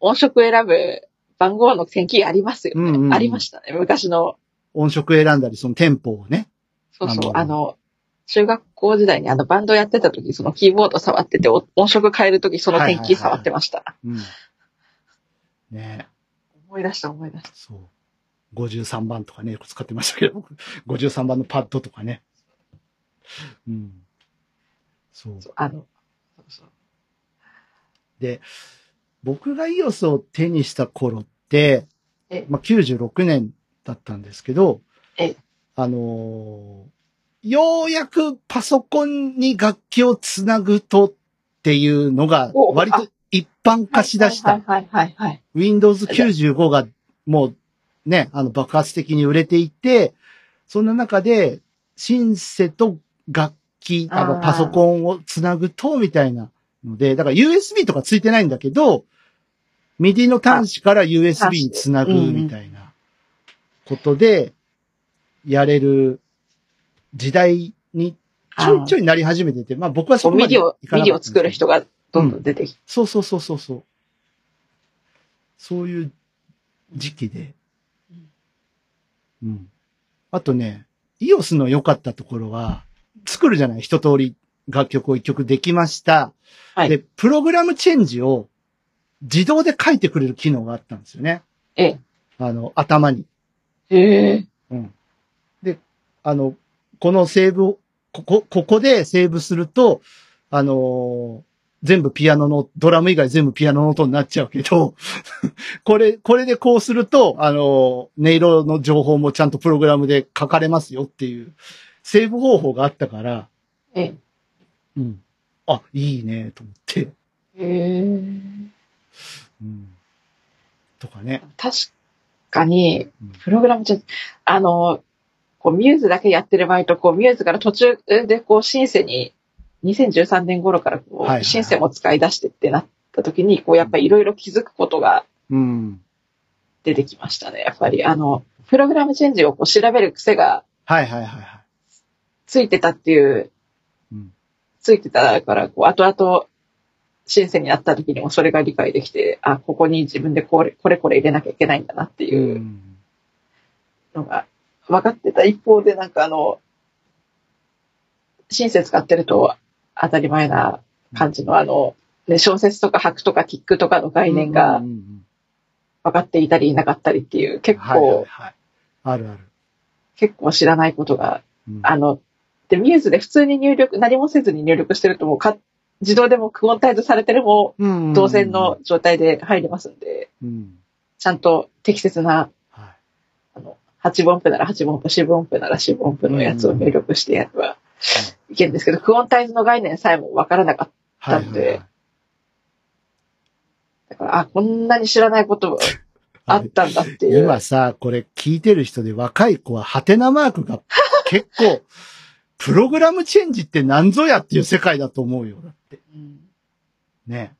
音色選ぶ番号の点キーありますよね。うんうんうんありましたね。昔の、音色選んだり、そのテンポをね。そうそう、あの中学校時代にあのバンドやってた時、そのキーボード触ってて、お音色変える時その点キー触ってました。うん。ね思い出した思い出した。そう。53番とかね、よく使ってましたけど、僕53番のパッドとかね。うん。そう。そうあの、そうそうで、僕がイオスを手にした頃ってええ、まあ、96年だったんですけどええ、あのーようやくパソコンに楽器をつなぐとっていうのがお割と一般化しだした。はいはいはいはい、はい。Windows 95がもうね、あの爆発的に売れていて、そんな中でシンセと楽器、あのパソコンをつなぐとみたいなので、だから USB とかついてないんだけど、MIDI の端子から USB につなぐみたいなことでやれる時代にちょいちょいなり始めてて、まあ僕はそこまで MIDI を、作る人がどんどん出てきて。そうそうそうそうそう。そういう時期で。うん。あとね、 EOS の良かったところは、作るじゃない一通り楽曲を一曲できました。はいで、プログラムチェンジを自動で書いてくれる機能があったんですよね。ええ。あの、頭に。へえ。うん。で、あの、このセーブを、ここ、ここでセーブすると、あのー全部ピアノの、ドラム以外全部ピアノの音になっちゃうけど、これ、これでこうすると、あの、音色の情報もちゃんとプログラムで書かれますよっていう、セーブ方法があったから、ええ。うん。あ、いいね、と思って。へえ。うん。とかね。確かにうん、プログラムじゃ、あの、こう、ミューズだけやってる場合と、こう、ミューズから途中で、こう、シンセに、2013年頃から、こう、はいはいはいシンセも使い出してってなった時に、こう、やっぱりいろいろ気づくことがうん。出てきましたね。やっぱり、あの、プログラムチェンジをこう調べる癖がはいはいはいはい。ついてたっていう、うんついてたから、こう、後々、シンセになった時にもそれが理解できて、あ、ここに自分でこれ、これこれ入れなきゃいけないんだなっていううんのが分かってた一方で、なんかあの、シンセ使ってると当たり前な感じのあの、ね、小説とか白とかキックとかの概念うがんうんうん分かっていたりいなかったりっていう、結はいはい構、はい。あるある。結構知らないことが、うんあの、で、ミューズで普通に入力、何もせずに入力してるともうか、自動でもクオンタイズされてるもうん同然の、状態で入りますんで、うん。ちゃんと適切な、はい。あの、8分音符なら8分音符、4分音符なら4分音符のやつを入力してやればいけるんですけど、クオンタイズの概念さえもわからなかった。はいはいはい。だから、あ、こんなに知らないことがあったんだっていう。今さ、これ聞いてる人で若い子はハテナマークが 結構、プログラムチェンジって何ぞやっていう世界だと思うよ。だって。うんね。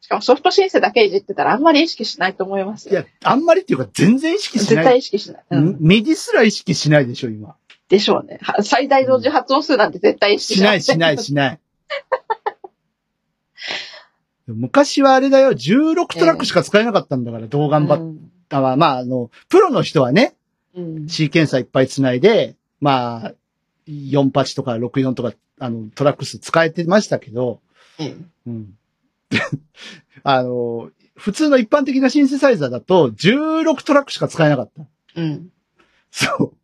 しかもソフトシンセだけいじってたらあんまり意識しないと思いますよ。いや、あんまりっていうか全然意識し絶対ない。意識しない。うん MIDI すら意識しないでしょ、今。でしょうね。は最大同時発音数なんて絶対意識しない、しない、しない。昔はあれだよ、16トラックしか使えなかったんだから、動画バッうんターは。まあ、あの、プロの人はね、うん。シーケンサーいっぱい繋いで、まあ、48とか64とか、あの、トラック数使えてましたけど、うんうん。あの、普通の一般的なシンセサイザーだと、16トラックしか使えなかった。うん。そう。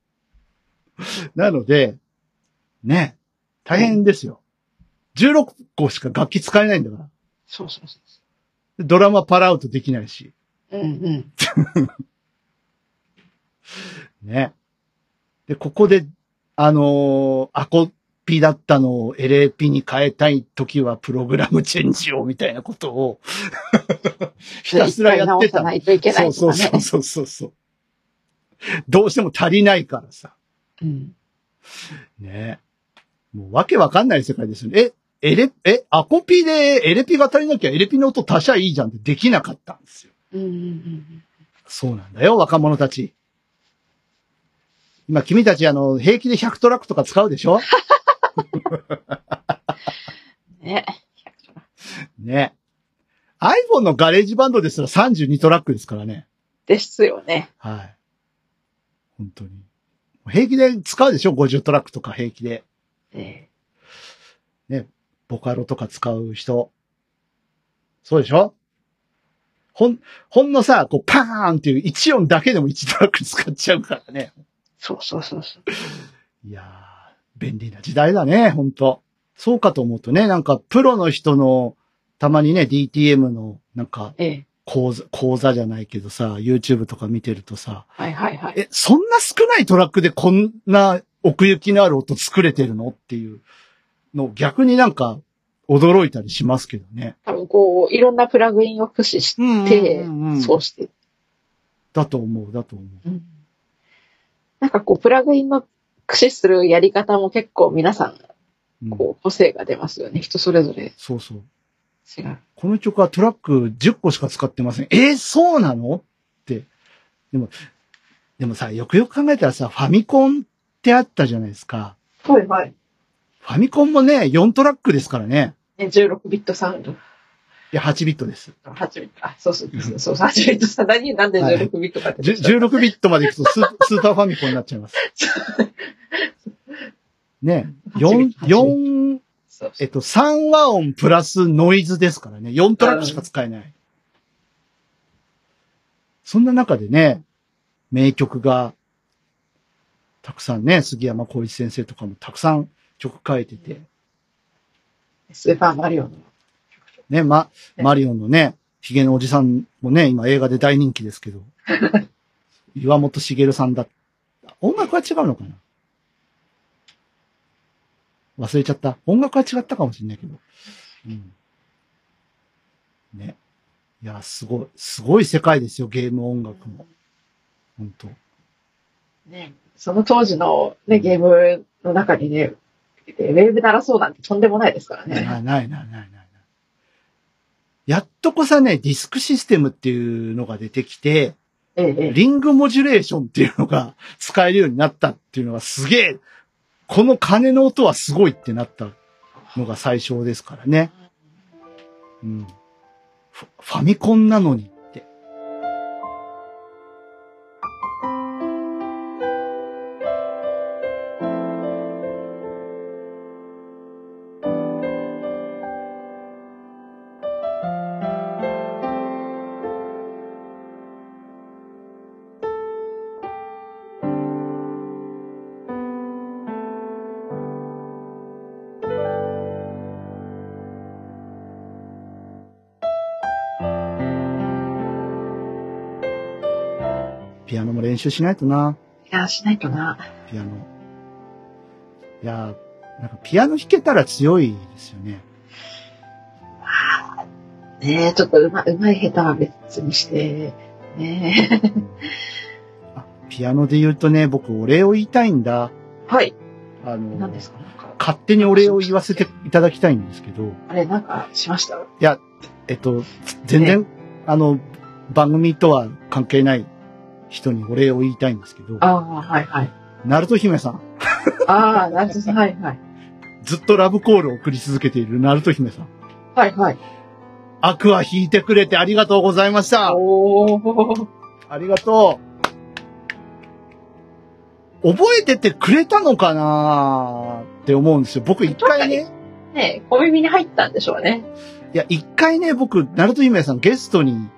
なので、ね、大変ですよ。16個しか楽器使えないんだから。そうそうそでドラマパラアウトできないし。う。うんうん。ね。で、ここで、あのーアコピだったのを LAP に変えたいときはプログラムチェンジをみたいなことを ひたすらやってた。ないといけないそう。そうそうそうそう。どうしても足りないからさ。うん。ね。もうわけわかんない世界ですよね。え、エレ、え、アコピでエレピが足りなきゃエレピの音足しゃいいじゃんってできなかったんですよ。うんうんうん。そうなんだよ、若者たち。今、君たちあの、平気で100トラックとか使うでしょ？ね。ね。iPhone のガレージバンドですら32トラックですからね。ですよね。はい。本当に。平気で使うでしょ ?50 トラックとか平気で。えボカロとか使う人。そうでしょ？ほん、ほんのさ、こうパーンっていう1音だけでも1トラック使っちゃうからね。そうそうそうそう。いやー、便利な時代だね、ほんと。そうかと思うとね、なんかプロの人の、たまにね、DTM の、なんか、ええ。講座、講座じゃないけどさ、YouTube とか見てるとさ、はいはいはい。え、そんな少ないトラックでこんな奥行きのある音作れてるのっていうの、逆になんか驚いたりしますけどね。多分こう、いろんなプラグインを駆使しうんて、んそうして。だと思う、だと思う。うんなんかこう、プラグインの駆使するやり方も結構皆さうんん、こう、個性が出ますよね。人それぞれそうそう。違う。この曲はトラック10個しか使ってません。えーそうなの？って。でも、でもさ、よくよく考えたらさ、ファミコンってあったじゃないですか。はいはい。ファミコンもね、4トラックですからね。ね、16ビットサウンド。いや、8ビットです。8ビット。あ、そうそうそうそう。8ビットさ、何、なんで16ビットかってじゅ16ビットまで行くとスースーパーファミコンになっちゃいます。ね、4、4、そうえっと、3和音プラスノイズですからね。4トラックしか使えない。そんな中でね、名曲が、たくさんね、杉山浩一先生とかもたくさん曲書いてて、スーパーマリオのね、ま、ねマリオンのね、ヒゲのおじさんもね、今映画で大人気ですけど。岩本茂さんだ。音楽は違うのかな忘れちゃった。音楽は違ったかもしれないけど。うん。ね。いや、すごい、すごい世界ですよ、ゲーム音楽も。本当ね、その当時のね、ゲームの中にね、ウェーブ鳴らそうなんてとんでもないですからないね。ないないないない。やっとこさね、ディスクシステムっていうのが出てきて、ええ、ええ。リングモジュレーションっていうのが使えるようになったっていうのはすげえ、この鐘の音はすごいってなったのが最初ですからね。うん。ファミコンなのに習しないとな。いや、しないとな。ピアノ。いやー、なんかピアノ弾けたら強いですよね。ねえ、ちょっとうま、うまい下手は別にして、ねえ。あピアノで言うとね、僕お礼を言いたいんだ。はい。あの、何ですか？勝手にお礼を言わせていただきたいんですけど、あれ、なんかしました？えっと、全然、あの、番組とは関係ない人にお礼を言いたいんですけど、ああ、はいはい。ナルト姫さん、ああ、なるほど、はいはい。ずっとラブコールを送り続けているナルト姫さん。はいはい。アクア弾いてくれてありがとうございました。おー。ありがとう。覚えててくれたのかなって思うんですよ。僕一回ね、ねえ、小耳に入ったんでしょうね。いや、一回ね、僕、ナルト姫さんゲストに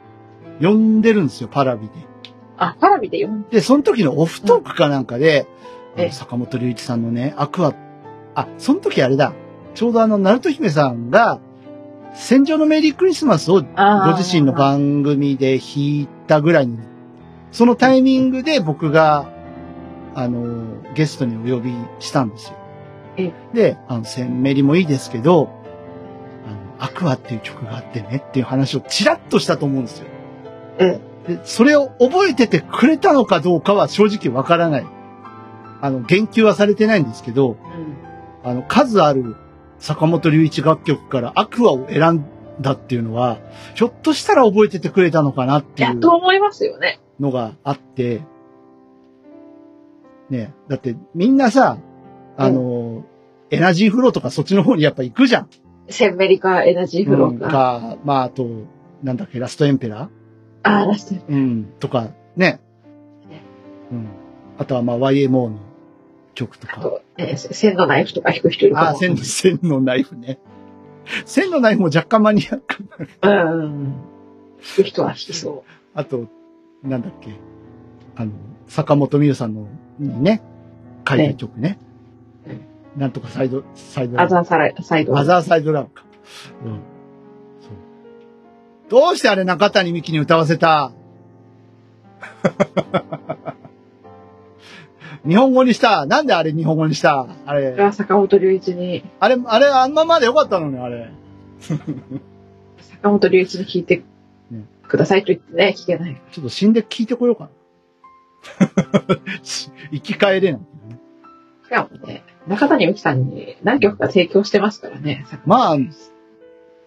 呼んでるんですよ、パラビで。あ、パラビで読んで、その時のオフトークかなんかで、うん。坂本龍一さんのね、アクア、あ、その時あれだ。ちょうどあの、ナルト姫さんが、戦場のメリークリスマスをご自身の番組で弾いたぐらいに、そのタイミングで僕が、あの、ゲストにお呼びしたんですよ。え。で、あの、戦メリもいいですけど、あの、アクアっていう曲があってねっていう話をちらっとしたと思うんですよ。えで、それを覚えててくれたのかどうかは正直わからない。あの、言及はされてないんですけど、うん。あの、数ある坂本龍一楽曲からアクアを選んだっていうのは、ひょっとしたら覚えててくれたのかなっていや、うと思いますよね。のがあって、ねだってみんなさ、あの、エナジーフローとかそっちの方にやっぱ行くじゃん。センメリカエナジーフロうんーが。か、まああと、なんだっけ、ラストエンペラああ、ラスト。ーうん、とか、ね。うん。あとはまあ YMO の曲とか。あと、ね、線のナイフとか弾く人いるかもああ、線の、線のナイフね。線のナイフも若干マニアックな。うん。弾く人は弾きそあと、なんだっけ。あの、坂本美優さんの、にね、書いた曲ね。なんとかサイド、サイドう。アザーサイド。アザーサイドラブか。うん。どうしてあれ中谷美紀に歌わせた？日本語にした？なんであれ日本語にした？あれ坂本龍一に、あれ、あれ、あんままでよかったのに、あれ。坂本龍一に聞いてねくださいと言ってね、聞けない。ちょっと死んで聞いてこようかな。し生き返れない、ね。しかもね、中谷美紀さんに何曲か提供してますからね。まあ、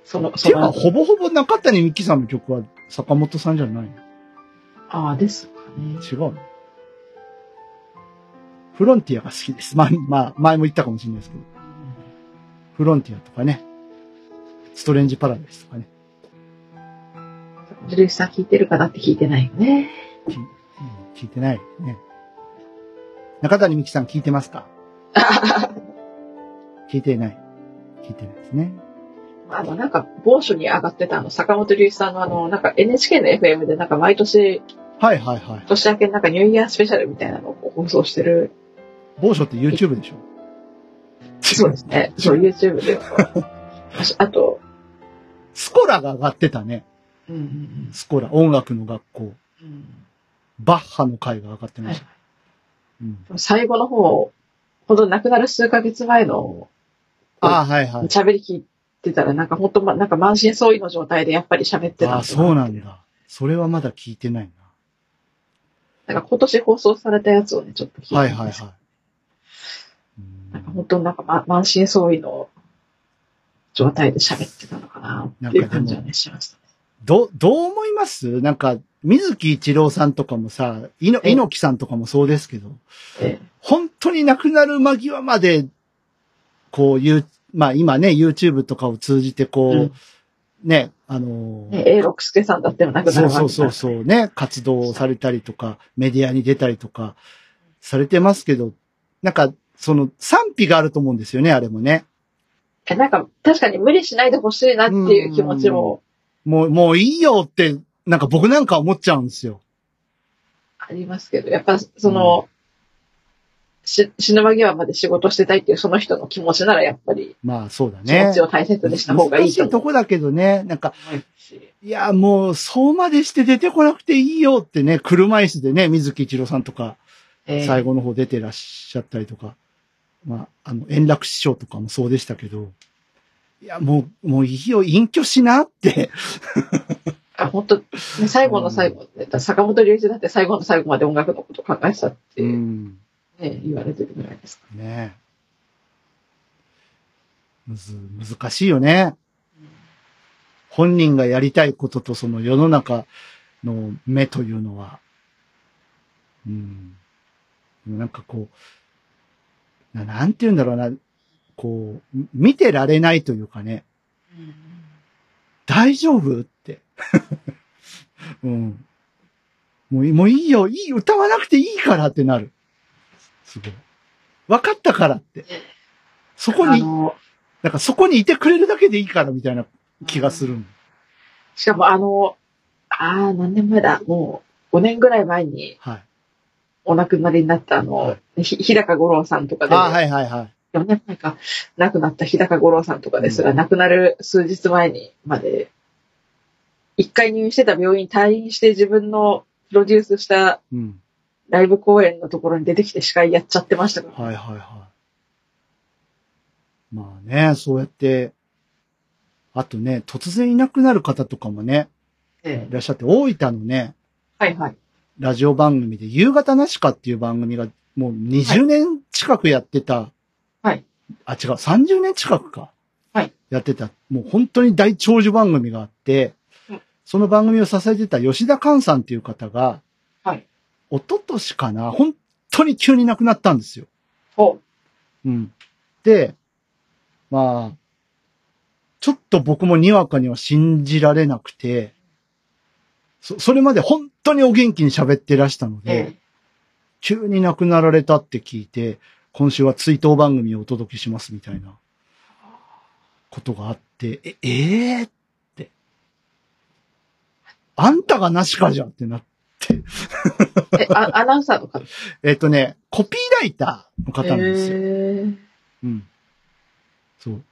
その、てか、その、ほぼほぼ中谷美紀さんの曲は坂本さんじゃないの？ああ、ですかね。違うの？フロンティアが好きです。まあ、まあ、前も言ったかもしれないですけど。フロンティアとかね。ストレンジパラダイスとかね。坂本龍一さん聞いてるかなって聞いてないよね。聞い聞いてないね。中谷美紀さん聞いてますか？聞いてない。聞いてないですね。あの、なんか、某所に上がってたあの、坂本龍一さんのあの、なんか NHK の FM でなんか毎年、はいはいはい。年明けになんかニューイヤースペシャルみたいなのを放送してる。某所って YouTube でしょ？そうですね。そう、YouTube で。あと、スコラが上がってたね。うんうんスコラ、音楽の学校。うんバッハの回が上がってはいました。うん、最後の方、ほんと亡くなる数ヶ月前のああ、はいはい。喋り聞いてたら、なんか本当ま、なんか満身創痍の状態でやっぱり喋ってたああ、そうなん。だ。それはまだ聞いてないなんか今年放送されたやつをね、ちょっと聞いてはいはいはい。うんなんか本当なんか、ま、満身創痍の状態で喋ってたのかなっていう感じはね、しましたね。ど、どう思います？なんか、水木一郎さんとかもさ、いの、ええ猪木さんとかもそうですけど、え本当に亡くなる間際まで、こういう、まあ今ね、YouTube とかを通じてこう、うん。ね、あのえ、ね、A 六輔さんだってもなくなそうるそうそうそうね、活動をされたりとか、メディアに出たりとか、されてますけど、なんか、その賛否があると思うんですよね、あれもね。えなんか、確かに無理しないでほしいなっていう気持ちも。もう、もういいよって、なんか僕なんか思っちゃうんですよ。ありますけど、やっぱその、し死ぬ間際まで仕事してたいっていうその人の気持ちならやっぱりまあそうだ気ね持ち。を大切にした方がい難いと思しいとこだけどね、なんか。いや、もう、そうまでして出てこなくていいよってね、車椅子でね、水木一郎さんとか、えー最後の方出てらっしゃったりとか、まあ、あの、円楽師匠とかもそうでしたけど、いや、もう、もういいよ、隠居しなって、あ本当、ね、最後の最後、ね、坂本龍一だって最後の最後まで音楽のことを考えてたって、ん。ね、言われてるぐらいですかねむず、難しいよね。本人がやりたいこととその世の中の目というのは、うん。なんかこう、ななんて言うんだろうな、こう、見てられないというかね、大丈夫って。うん。もう、もういいよ、いい、歌わなくていいからってなる。すごい。分かったからって。そこに、なんかそこにいてくれるだけでいいからみたいな気がする。しかもあの、ああ、何年前だ、もう5年ぐらい前にはい。お亡くなりになったあの、はひ日高五郎さんとかで、あはいはいはい。4年前か、亡くなった日高五郎さんとかですら、うん亡くなる数日前にまで、一回入院してた病院に退院して自分のプロデュースしたうん。ライブ公演のところに出てきて司会やっちゃってましたから。はいはいはい。まあね、そうやって、あとね、突然いなくなる方とかもね、ええいらっしゃって、大分のね、はいはい。ラジオ番組で、夕方なしかっていう番組が、もう20年近くやってた。はい。あ、違う、30年近くか。はい。やってた。もう本当に大長寿番組があって、うんその番組を支えてた吉田寛さんっていう方が、はい。一昨年かな、本当に急に亡くなったんですよ。ほうん。で、まあ、ちょっと僕もにわかには信じられなくて、そ、それまで本当にお元気に喋ってらしたのう。で、え急に亡くなられたって聞いて、今週は追悼番組をお届けしますみたいなことがあって、え、えー？って。あんたがなしかじゃんってなって。ええあアナウンサーの方？えっとね、コピーライターの方なんですよ。えーうん。そう。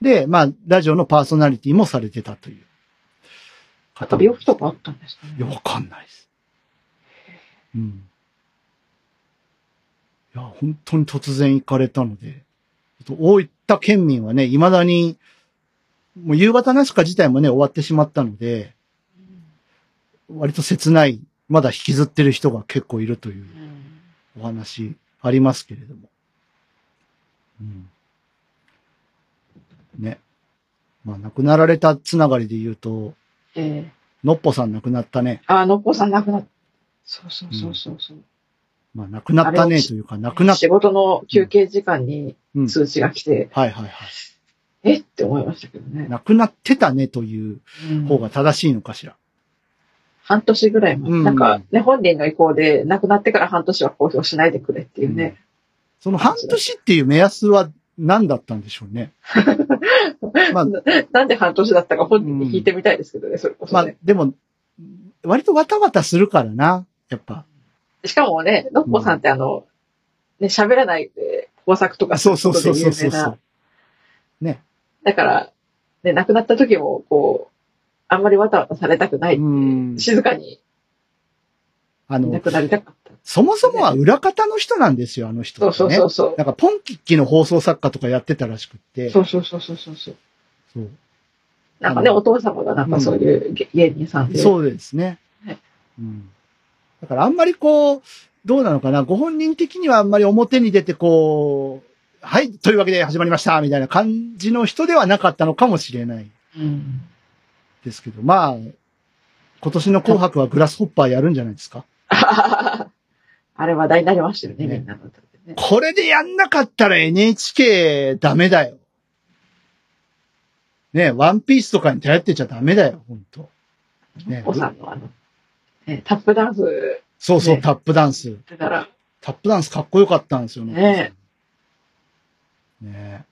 で、まあ、ラジオのパーソナリティもされてたというなんか病気とかあったんですかね？いや、わかんないです。うん。いや、本当に突然行かれたので、大分県民はね、未だに、もう夕方なしか自体もね、終わってしまったので、割と切ない、まだ引きずってる人が結構いるというお話ありますけれども。うん。ね。まあ、亡くなられたつながりで言うと、ええのっぽさん亡くなったね。あ、のっぽさん亡くなっそうそうそうそうそう。まあ、亡くなったねというか、亡くなっ仕事の休憩時間にうん。通知が来て、はいはいはい。え？って思いましたけどね。亡くなってたねといううん方が正しいのかしら。半年ぐらい前、うんなんかね、本人の意向で亡くなってから半年は公表しないでくれっていうね。その半年っていう目安は何だったんでしょうね？まあ、なんで半年だったか本人に聞いてみたいですけどね、それこそね。、まあでも、割とわたわたするからな、やっぱ。しかもね、のっぽさんってあの、ね、喋らないで工作とかするそうそうそうことで有名なそうそうそう。ね。だから、で、亡くなった時も、こう、あんまりわたわたされたくない。うん。静かにあの、いなくなりたかった。そもそもは裏方の人なんですよ、あの人、そうね。そうそうそう。なんか、ポンキッキの放送作家とかやってたらしくって。そうそうそうそうそうそう。そうなんかね、お父様がなんかそういう芸芸人さんで。そうですねはい。うん。だからあんまりこう、どうなのかな、ご本人的にはあんまり表に出てこう、はい、というわけで始まりました、みたいな感じの人ではなかったのかもしれないうん。ですけど、まあ、今年の紅白はグラスホッパーやるんじゃないですか？あれ話題になりましたよね、ね。みんなのね。これでやんなかったら NHK ダメだよ。ねワンピースとかに頼ってちゃダメだよ、本当。ね。お子さんのあの、ね、タップダンス。そうそう、ね。タップダンス。だから、タップダンスかっこよかったんですよね。ね。ね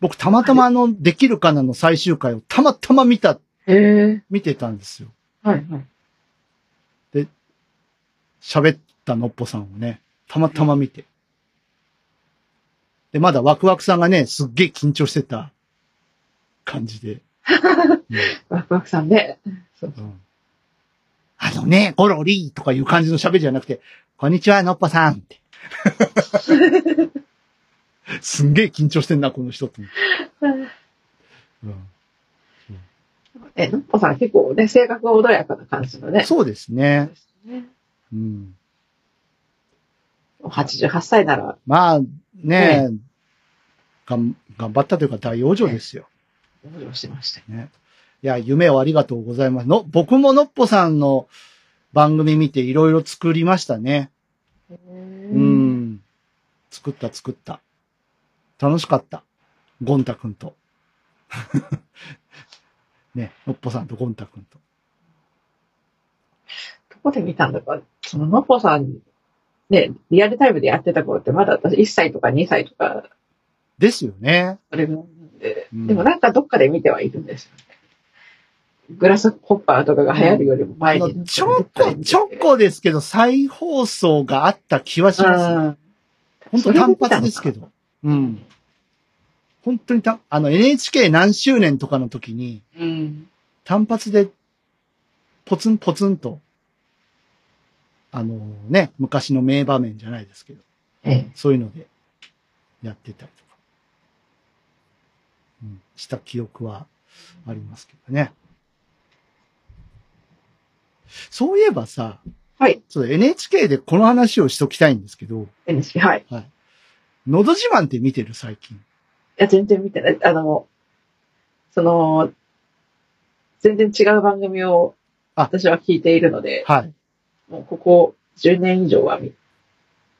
僕、たまたまあの、できるかなの最終回をたまたま見た、へえ。見てたんですよ。はいはい。喋ったのっぽさんをね、たまたま見て。で、まだワクワクさんがね、すっげえ緊張してた感じで。ワクワクさんね。そううんあのね、ゴロリーとかいう感じの喋りじゃなくて、こんにちは、のっぽさんって。すんげえ緊張してんな、この人って。うんえ、のっぽさん結構ね、性格が穏やかな感じのね。そうですね。ですね。うん。88歳なら、まあ、ねがん、頑張ったというか大往生ですよ。往生してましたよ。ね。いや、夢をありがとうございます。の、僕ものっぽさんの番組見ていろいろ作りましたね。ううんん。作った作った。楽しかった。ゴンタ君と。ね、のっぽさんとゴンタ君と。どこで見たんだか、そののっぽさん、ね、リアルタイムでやってた頃ってまだ私1歳とか2歳とか、ですよね。それぐらいなんで、うんでもなんかどっかで見てはいるんですよね。グラスホッパーとかが流行るよりも前に。ちょこちょこですけど、再放送があった気はします。うん本当単発ですけど。うん。本当にた、あの NHK 何周年とかの時に、うん。単発で、ポツンポツンと、あのね、昔の名場面じゃないですけど、ええ。そういうので、やってたりとか、うん、した記憶はありますけどね。そういえばさ、はい。そう NHK でこの話をしときたいんですけど、NHK、はい。いのど自慢って見てる最近。や、全然見てない。あの、その、全然違う番組をあ私は聞いているので、はい。もうここ10年以上は見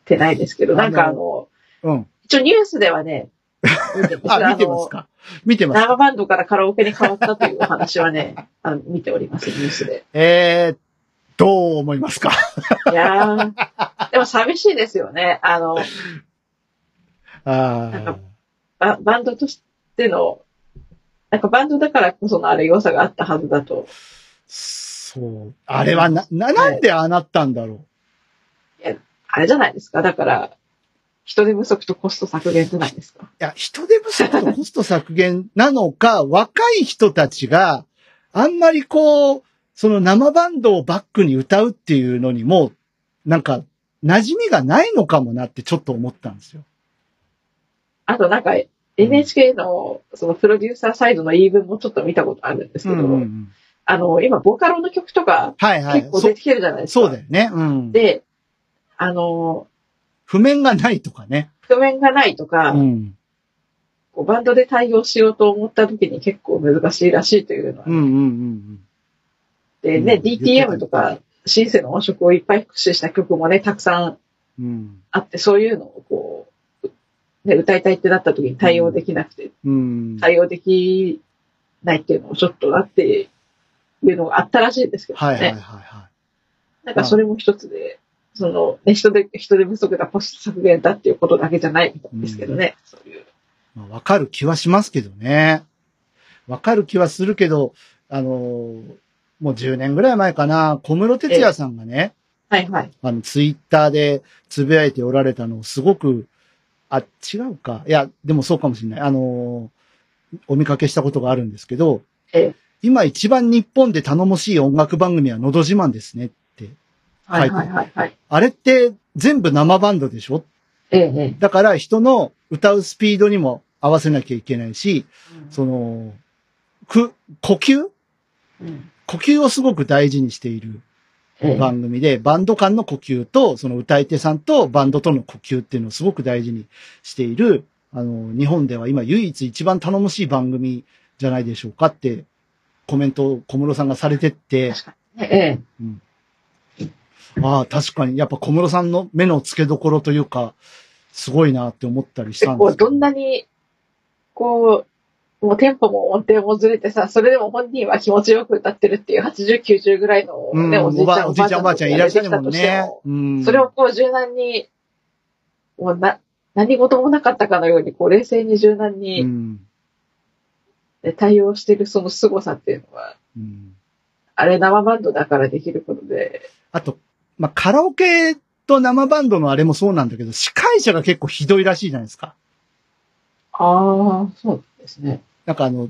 てないですけど、なんかあの、うん。一応ニュースではね、見 てあ、見てますか？見てますか？生バンドからカラオケに変わったというお話はね、あの見ております、ニュースで。えー、どう思いますか？いやー、でも寂しいですよね。あの、なんかあババンドとしての、なんかバンドだからこそのあれ良さがあったはずだと。そう。あれはな、な、なんでああなったんだろあれじゃないですか。だから、人手不足とコスト削減じゃないですか。う。いや、人手不足とコスト削減なのか、若い人たちがあんまりこう、その生バンドをバックに歌うっていうのにも、なんか、馴染みがないのかもなってちょっと思ったんですよ。あとなんか、NHK のそのプロデューサーサイドの言い分もちょっと見たことあるんですけど、ん。あの、今、ボカロの曲とかはいはい。そ結構出てきてるじゃないですか。そうだよね。うん。で、あの、譜面がないとかね。譜面がないとか、うん。こうバンドで対応しようと思った時に結構難しいらしいというのは、うんうんうんでね、うん DTM とか、シンセの音色をいっぱい駆使した曲もね、たくさんうん。うん。あって、そういうのをこう、ね、歌いたいってなった時に対応できなくて、うん。対応できないっていうのをちょっとなっていうのがあったらしいんですけどね。はいはいはいはなんかそれも一つで、その、ね、人手、人手不足がコスト削減だっていうことだけじゃないみたいですけどね。そういう。い。まあわかる気はしますけどね。わかる気はするけど、あのーもう10年ぐらい前かな、小室哲也さんがね、はいはい。あの、ツイッターでつぶやいておられたのをすごく、あ、違うか。いや、でもそうかもしれない。あのーお見かけしたことがあるんですけど、ええ今一番日本で頼もしい音楽番組はのど自慢ですねって。はいはいはいはい。あれって全部生バンドでしょ？ええええ。だから人の歌うスピードにも合わせなきゃいけないし、その、く、呼吸？うん呼吸をすごく大事にしているええ番組で、バンド間の呼吸と、その歌い手さんとバンドとの呼吸っていうのをすごく大事にしている、あの、日本では今唯一一番頼もしい番組じゃないでしょうかって、コメントを小室さんがされてって、確かにね。ええ。ああ、確かに、やっぱ小室さんの目の付けどころというか、すごいなって思ったりしたんですけ結構どんなに、こう、もうテンポも音程もずれてさ、それでも本人は気持ちよく歌ってるっていう80、90ぐらいのうん、ね、おじいちゃん、おじいちゃんおばあちゃんいらっしゃるもんね。うん。それをこう柔軟に、もうな、何事もなかったかのように、こう冷静に柔軟うに、ん。ね対応してるその凄さっていうのは、うん。あれ生バンドだからできることで、あと、まあ、カラオケと生バンドのあれもそうなんだけど、司会者が結構ひどいらしいじゃないですか。ああ、そうですね。なんかあの、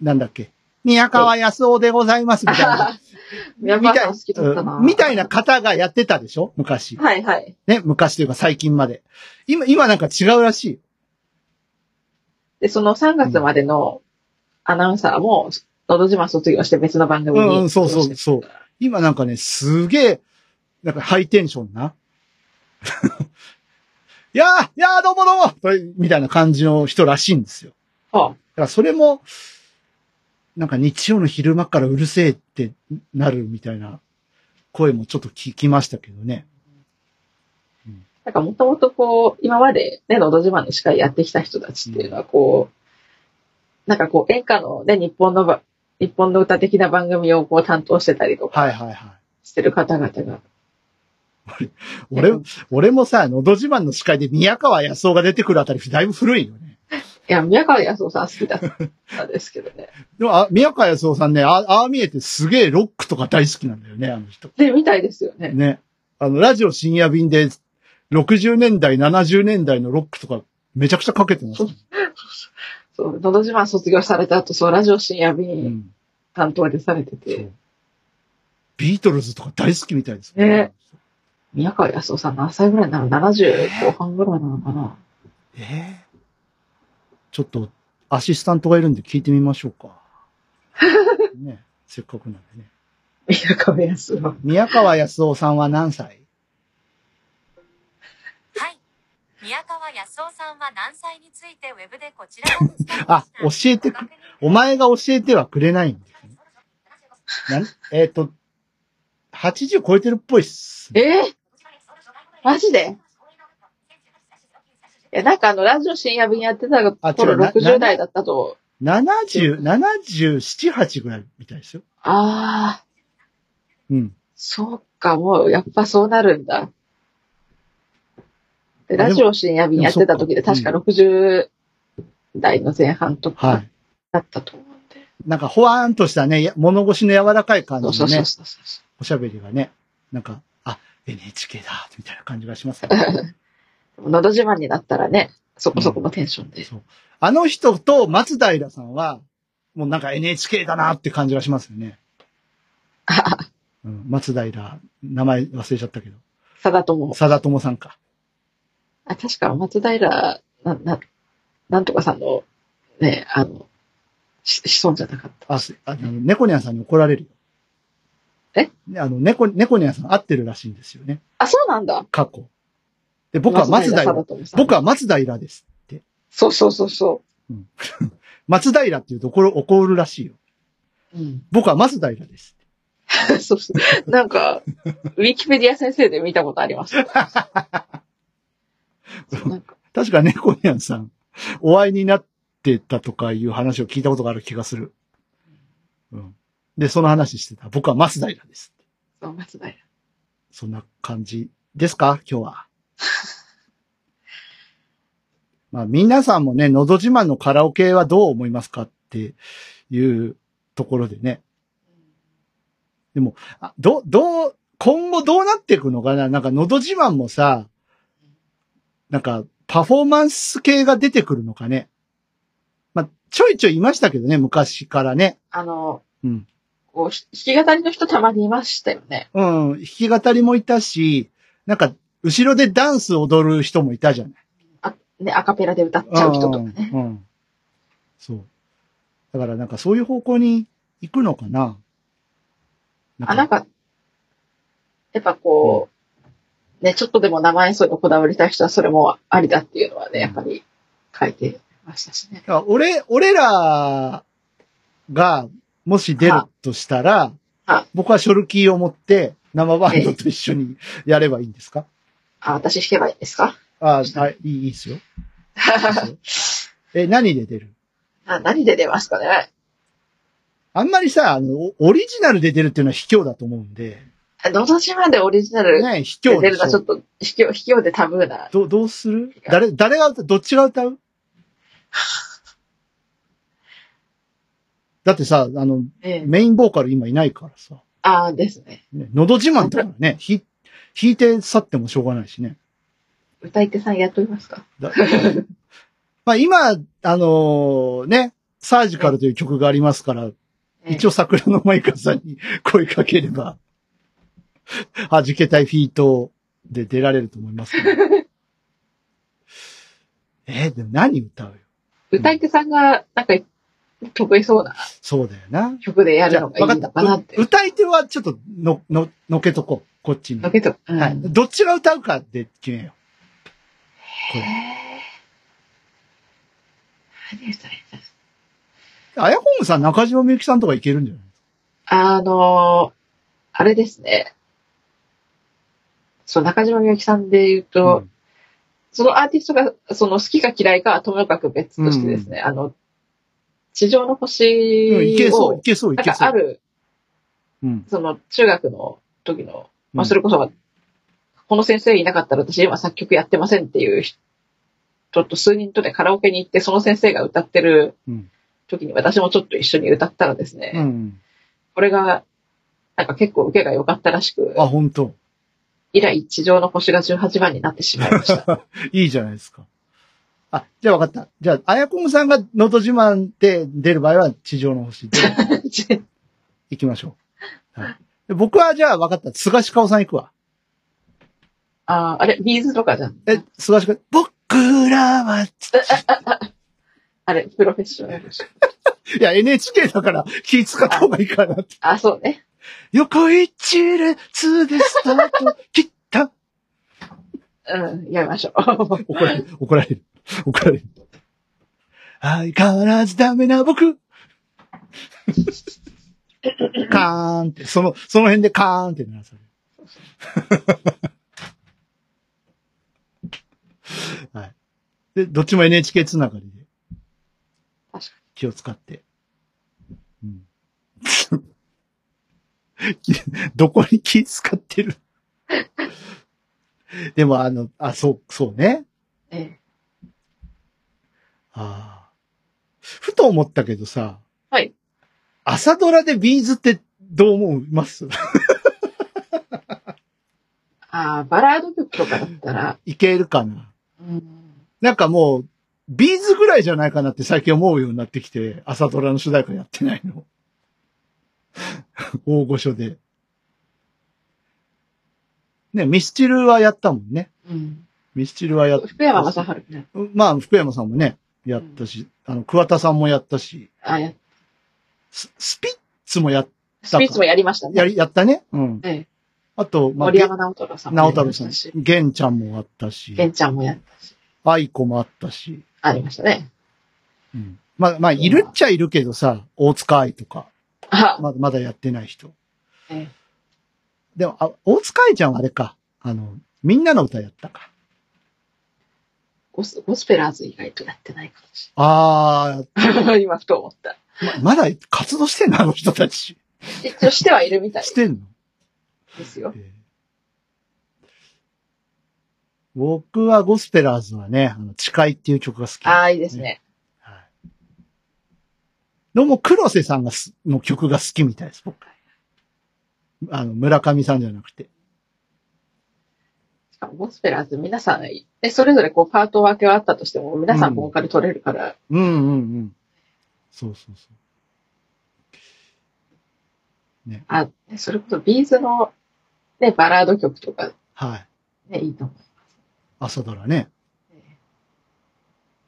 なんだっけ。宮川康夫でございますみたいな。宮川さん好きだったな。うんみたいな方がやってたでしょ？昔。はいはい。ね、昔というか最近まで。今、今なんか違うらしい。で、その3月までのアナウンサーも、のど自慢卒業して別の番組に。うんうんそうそうそう。今なんかね、すげえ、なんかハイテンションな。い やー、いやー、どうもどうもとみたいな感じの人らしいんですよ。はだからそれも、なんか日曜の昼間からうるせえってなるみたいな声もちょっと聞きましたけどね。あ、なんかもともとこう、今までね、のど自慢の司会やってきた人たちっていうのはこう、なんかこう、演歌のね、日本のば、日本の歌的な番組をこう担当してたりとかはいはいはい。してる方々が。俺、俺もさ、のど自慢の司会で宮川康夫が出てくるあたりだいぶ古いよね。いや、宮川康夫さん好きだったんですけどね。でも、あ宮川康夫さんね、あああ見えてすげえロックとか大好きなんだよね、あの人。で、みたいですよね。ね。あの、ラジオ深夜便で、60年代、70年代のロックとか、めちゃくちゃかけてます、ね。そう、のど自慢卒業された後、そう、ラジオ深夜う便ん。担当でされてそて、う。ビートルズとか大好きみたいですね宮川康夫さん何歳ぐらいなの ?70 後半ぐらいなのかなええちょっと、アシスタントがいるんで聞いてみましょうか。ね。せっかくなんでね。宮川康夫。宮川康夫さんは何歳？はい。宮川康夫さんは何歳についてウェブでこちらをあ教えてくお前が教えてはくれないんですね。えっ、と、80超えてるっぽいっす。えー？マジで？え、なんかあの、ラジオ深夜便やってた頃あ違うな60代だったと、70、77、8ぐらいみたいですよ。ああ、うん。そうか、もう、やっぱそうなるんだ。ラジオ深夜便やってた時で確かっか60代の前半とはかい。だったと思うんで。なんか、ほわーんとしたね、や物腰の柔らかい感じのねそうそうそう、そうそおしゃべりがね、なんか、あ、NHK だ、みたいな感じがしますね。う。のど自慢になったらね、そこそこのテンションで。そう。あの人と松平さんは、もうなんか NHK だなって感じがしますよね。うん、松平、名前忘れちゃったけど。さだとも。貞友さんか。あ、確か松平、な、な、なんとかさんの、ね、あの、し、子孫じゃなかった。あ、すあの、猫ニャンさんに怒られるよ。え？ねあの、猫、猫ニャンさん会ってるらしいんですよね。あ、そうなんだ。過去。で、僕は松平、僕は松平ですって。そうそうそうそ 松平っていうところ怒るらしいよ。う。うん。僕は松平です。そうそう。なんか、ウィキペディア先生で見たことあります。確か猫ニャンさん、お会いになってたとかいう話を聞いたことがある気がする。うん。で、その話してた。僕は松平です。そう、松平。そんな感じですか？今日は。まあ、皆さんもね、のど自慢のカラオケはどう思いますかっていうところでね。でも、あど、どう、今後どうなっていくのかな？なんか、のど自慢もさ、なんか、パフォーマンス系が出てくるのかね？まあ、ちょいちょいいましたけどね、昔からね。あの、うん。こう、弾き語りの人たまにいましたよね。うん。弾き語りもいたし、なんか、後ろでダンス踊る人もいたじゃない。あ、ね、アカペラで歌っちゃう人とかね。うん。うん。そう。だからなんかそういう方向に行くのかな。あ、なんか、やっぱこう、ね、ちょっとでも生演奏にこだわりたい人はそれもありだっていうのはね、やっぱり書いてましたしね。だから俺、俺らが、もし出るとしたらは、僕はショルキーを持って、生バンドと一緒にやればいいんですか？あ、私弾けばいいですか？あはい、いいいいですよ。え、何で出る？あ何で出ますかね。あんまりさ、あの、おオリジナルで出るっていうのは卑怯だと思うんで、のど自慢でオリジナルね、卑で出るのはちょっ。と卑怯、卑怯でタブーな。どどうする？誰、誰が歌う？どっちが歌う？だってさ、あの、ええ、メインボーカル今いないからさ、ああですね。ね、のど自慢だからね、ひ、弾いて去ってもしょうがないしね。歌い手さんやっておりますか？だ まあ今、あのね、サージカルという曲がありますから、一応。応桜のマイカさんに 声かければ、弾けたいフィートで出られると思いますけど。えーでも何歌うよ？歌い手さんが、なんか、得意そうなそうだよな。曲でやるのがいいのかなって。歌い手はちょっとの、の、のけとこう。こっちに。だけど、うんはい。どっちが歌うかで決めよう。これ。何歌いたいあやこむさん、中島みゆきさんとかいけるんじゃない？あのーあれですね。そう、中島みゆきさんで言うと、うんそのアーティストが、その好きか嫌いかはともかく別としてですね、あの、地上の星うんいけそう、いを、けそう、いけそう。かある、うん。その中学の時の、まあうんそれこそ、この先生いなかったら私今作曲やってませんっていう人と数人とでカラオケに行って、その先生が歌ってるうん時に私もちょっと一緒に歌ったらですね、うん。これが、なんか結構受けが良かったらしく、あ、本当以来地上の星が18番になってしまいました。いいじゃないですか。あ、じゃあ分かった。じゃあ、あやこむさんがのど自慢で出る場合は地上の星で 行きましょう。はい、で僕はじゃあ分かった。菅氏顔さん行くわ。あーあれ、ビーズとかじゃん。え、菅氏顔、僕らは、つ あれ、プロフェッショナル。いや、NHK だから気使った方がいいかなって。あ、そうね。横一列でスタート切った。うん、やめましょう。怒られる、怒られる、怒られる。相変わらずダメな僕。カーンって、その、その辺でカーンってならされる。はい。で、どっちも NHK つながりで気を使って。うん。どこに気使ってる？でもあの、あ、そう、そうね。に。えああ。ふと思ったけどさ。はい。朝ドラでビーズってどう思います？あーバラード曲とかだったら、いけるかな？うん、なんかもう、ビーズぐらいじゃないかなって最近思うようになってきて、朝ドラの主題歌やってないの。大御所で。ね、ミスチルはやったもんね。うん。ミスチルはやっ福山雅治ね。まあ、福山さんもね、やったし、あの、桑田さんもやったし、あ、や、ススピッツもや、スピッツもやりましたね。やり、やったね？うん。ええ、あと、まあ、森山直太朗さんもや直太朗さん玄ちゃんもあったし、玄ちゃんもやったし、愛子もあったし、ありましたね。うん。まあ、まあ、いるっちゃいるけどさ、大塚愛とか、あ、まだ、まだやってない人。ええでも、あ、大塚愛ちゃんはあれか、あの、みんなの歌やったか。ゴスゴスペラーズ以外とやってないかもしあれない。今、ふと思った。ー、ま、まだ活動してんのあの人たち。一応してはいるみたいしてんの？ですよ。えー僕はゴスペラーズはね、あの、誓いっていう曲が好き、ああ、いいです。ね。はい。どうも黒瀬さんがすの曲が好きみたいです、僕。あの、村上さんじゃなくて。しかもゴスペラーズ皆さん、えそれぞれこうパート分けはあったとしても、皆さんボーカル取れるから、うんうんうん。そうそうそう。ね。あ、ねそれこそビーズの、ね、バラード曲とかはい。ね、いいと思い朝ドラね。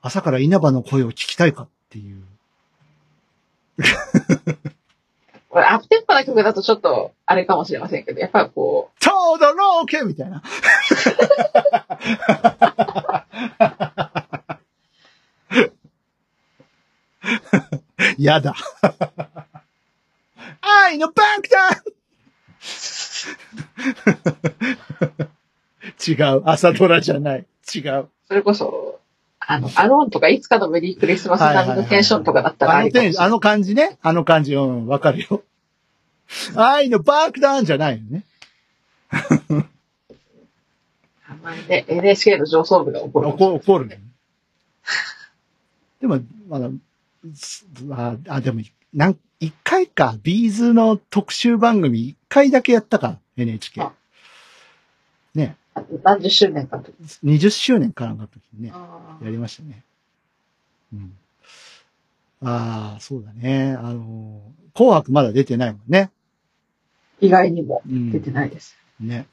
朝から稲葉の声を聞きたいかっていう。これアップテンポな曲だとちょっと、あれかもしれませんけど、やっぱりこちょうどローケみたいな。やだ。愛のバン違う。朝ドラじゃない。違う。う、それこそ、あの、アローンとかいつかのメリークリスマス並みのテンションとかだったらああのりかもしれなあの感じね。あの感じ、うん、わかるよ。愛のバックダウンじゃないよね。あんまりね、NHK の上層部が怒る。怒怒るね。でも、まだ、すあ、あでも、なん、一回か、ビーズの特集番組、一回だけやったか、NHK あ。ね、何十周年かの時。20周年かなんかの時にね、あやりましたね。うん。ああ、そうだね。あの、紅白まだ出てないもんね。意外にもうん。出てないです。ね。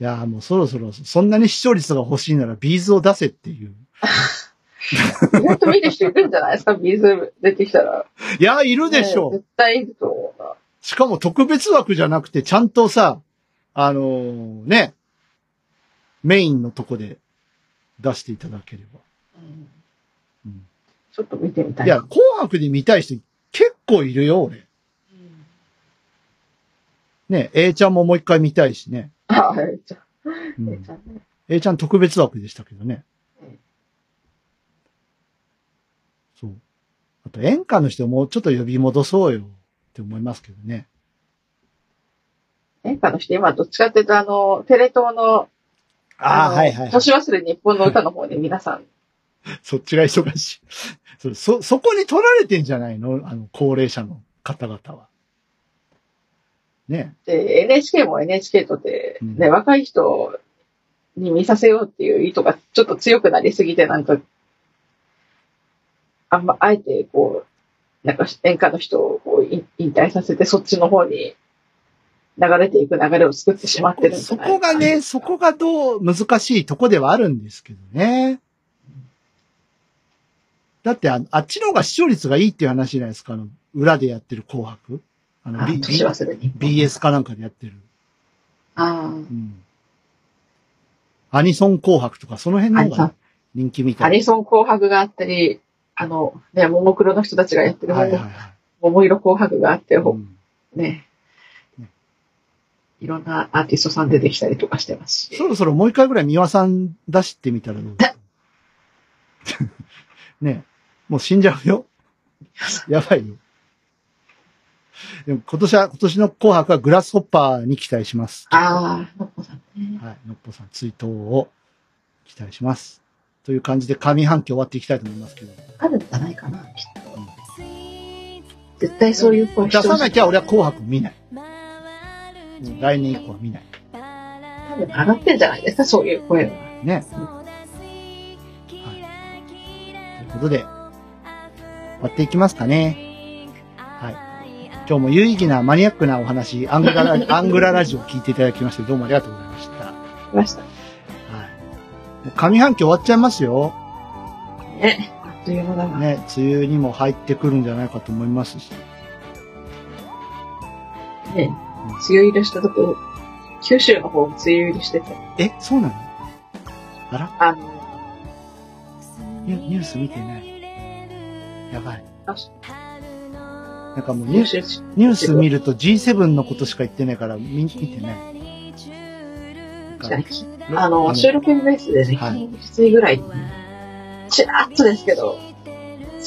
いやーもうそろそろ、そんなに視聴率が欲しいなら B'z を出せっていう。意外と見る人いるんじゃないですか？ B'z 出てきたら。いやーいるでしょう。ね絶対いると思うな。しかも特別枠じゃなくて、ちゃんとさ、あのーね、メインのとこで出していただければ。うんうんちょっと見てみたい。いや、紅白で見たい人結構いるよ、俺。うんね、A ちゃんももう一回見たいしね。あ、はい。じゃあ、うんえちゃんね。A ちゃん特別枠でしたけどねうん。そう。あと演歌の人もうちょっと呼び戻そうよって思いますけどね。演歌の人、今どっちかっていうと、あの、テレ東の、ああ、のはいはいはい。年忘れ日本の歌の方で皆さん、そっちが忙しい。そ、そ、そこに取られてんじゃないの？あの、高齢者の方々は。ね。で、NHK も NHK とで、うんね、若い人に見させようっていう意図がちょっと強くなりすぎて、なんか、あんま、あえて、こう、なんか演歌の人をこう引引退させて、そっちの方に流れていく流れを作ってしまってるそこがね、そこがどう難しいとこではあるんですけどね。だってあ、あっちの方が視聴率がいいっていう話じゃないですか。あの、裏でやってる紅白。あの、あ B。BS かなんかでやってる。あうん。アニソン紅白とか、その辺の方が人気みたい。アニソン紅白があったり、あの、ね、ももクロの人たちがやってる、はいはいはい。もも色紅白があって、うんねね。いろんなアーティストさん出てきたりとかしてますし。そろそろもう一回ぐらい三輪さん出してみたらどう ねもう死んじゃうよ。やばいよ。でも今年は、今年の紅白はグラスホッパーに期待します。ああ、のっぽさんね。はい。のっぽさん追悼を期待します。という感じで上半期終わっていきたいと思いますけど。あるんじゃないかな、きっと。絶対そういう声出さなきゃ。ゃ俺は紅白見ない。来年以降は見ない。多分上がってんじゃないですか、そういう声は。ね。はい。ということで、終わっていきますかね。はい。今日も有意義なマニアックなお話、アングララアングララジオを聞いていただきまして、どうもありがとうございました。ました。もう上半期終わっちゃいますよ。ね。あっという間だな。ね。梅雨にも入ってくるんじゃないかと思いますし。ね。梅雨入りしたとこ、九州の方も梅雨入りしてて、え、そうなの？あら？あの、ニュニュース見てない。やばい。あなんかもうニュース、ニュース見ると G7 のことしか言ってないから見見てない。なんかあの、収録ベースでね、はいきついぐらい、ちらっとですけど、梅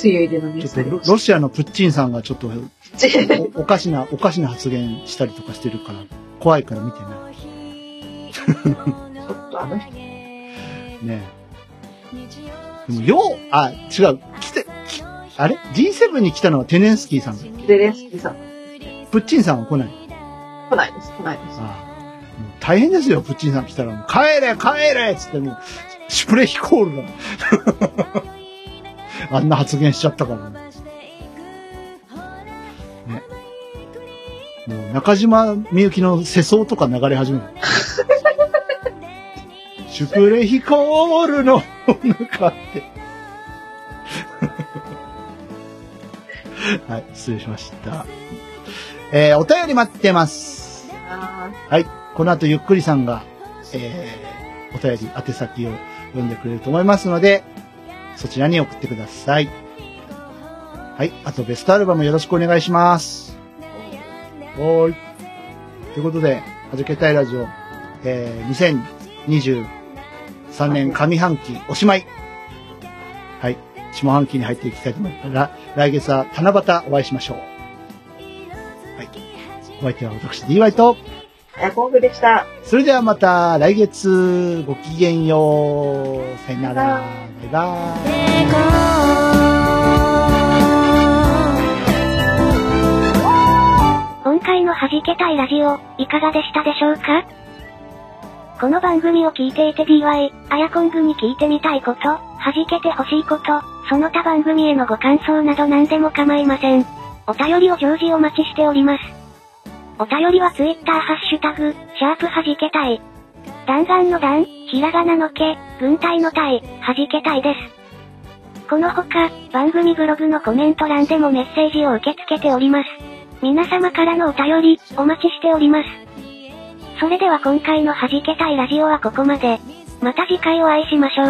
雨入りのニュースロロシアのプッチンさんがちょっとちお おかしな、おかしな発言したりとかしてるから、怖いから見てない。ょっとあの人、ねえ。でも、よう、あ、違う、来て、きあれ ?G7 に来たのはテネンスキーさんだっけゼレンスキーさん、プッチンさんは来ない。来ないです、来ないです。ああ大変ですよ、プッチンさん来たら。もう帰れ帰れっつってもう、シュプレヒコールが。あんな発言しちゃったからね。もう中島みゆきの世相とか流れ始める。シュプレヒコールの中って。はい、失礼しました。えー、お便り待ってます。あはい。この後ゆっくりさんが、えー、お便り宛先を読んでくれると思いますので、そちらに送ってください。はい。あとベストアルバムよろしくお願いします。はーい。ということで、はじけたいラジオ、えー、2023年上半期おしまい。はい。下半期に入っていきたいと思います。ら来月は七夕お会いしましょう。はい。お相手は私 DY と、あ、ヤコングでした。それではまた来月ごきげんよう。さよなら。バイバイ。今回の弾けたいラジオ、いかがでしたでしょうか？この番組を聞いていて DY、あやこんぐに聞いてみたいこと、弾けてほしいこと、その他番組へのご感想など何でも構いません。お便りを常時お待ちしております。お便りは Twitter ハッシュタグ、シャープ弾けたい。弾丸の弾、ひらがなのけ、軍隊の隊、弾けたいです。このほか、番組ブログのコメント欄でもメッセージを受け付けております。皆様からのお便り、お待ちしております。それでは今回の弾けたいラジオはここまで。また次回お会いしましょう。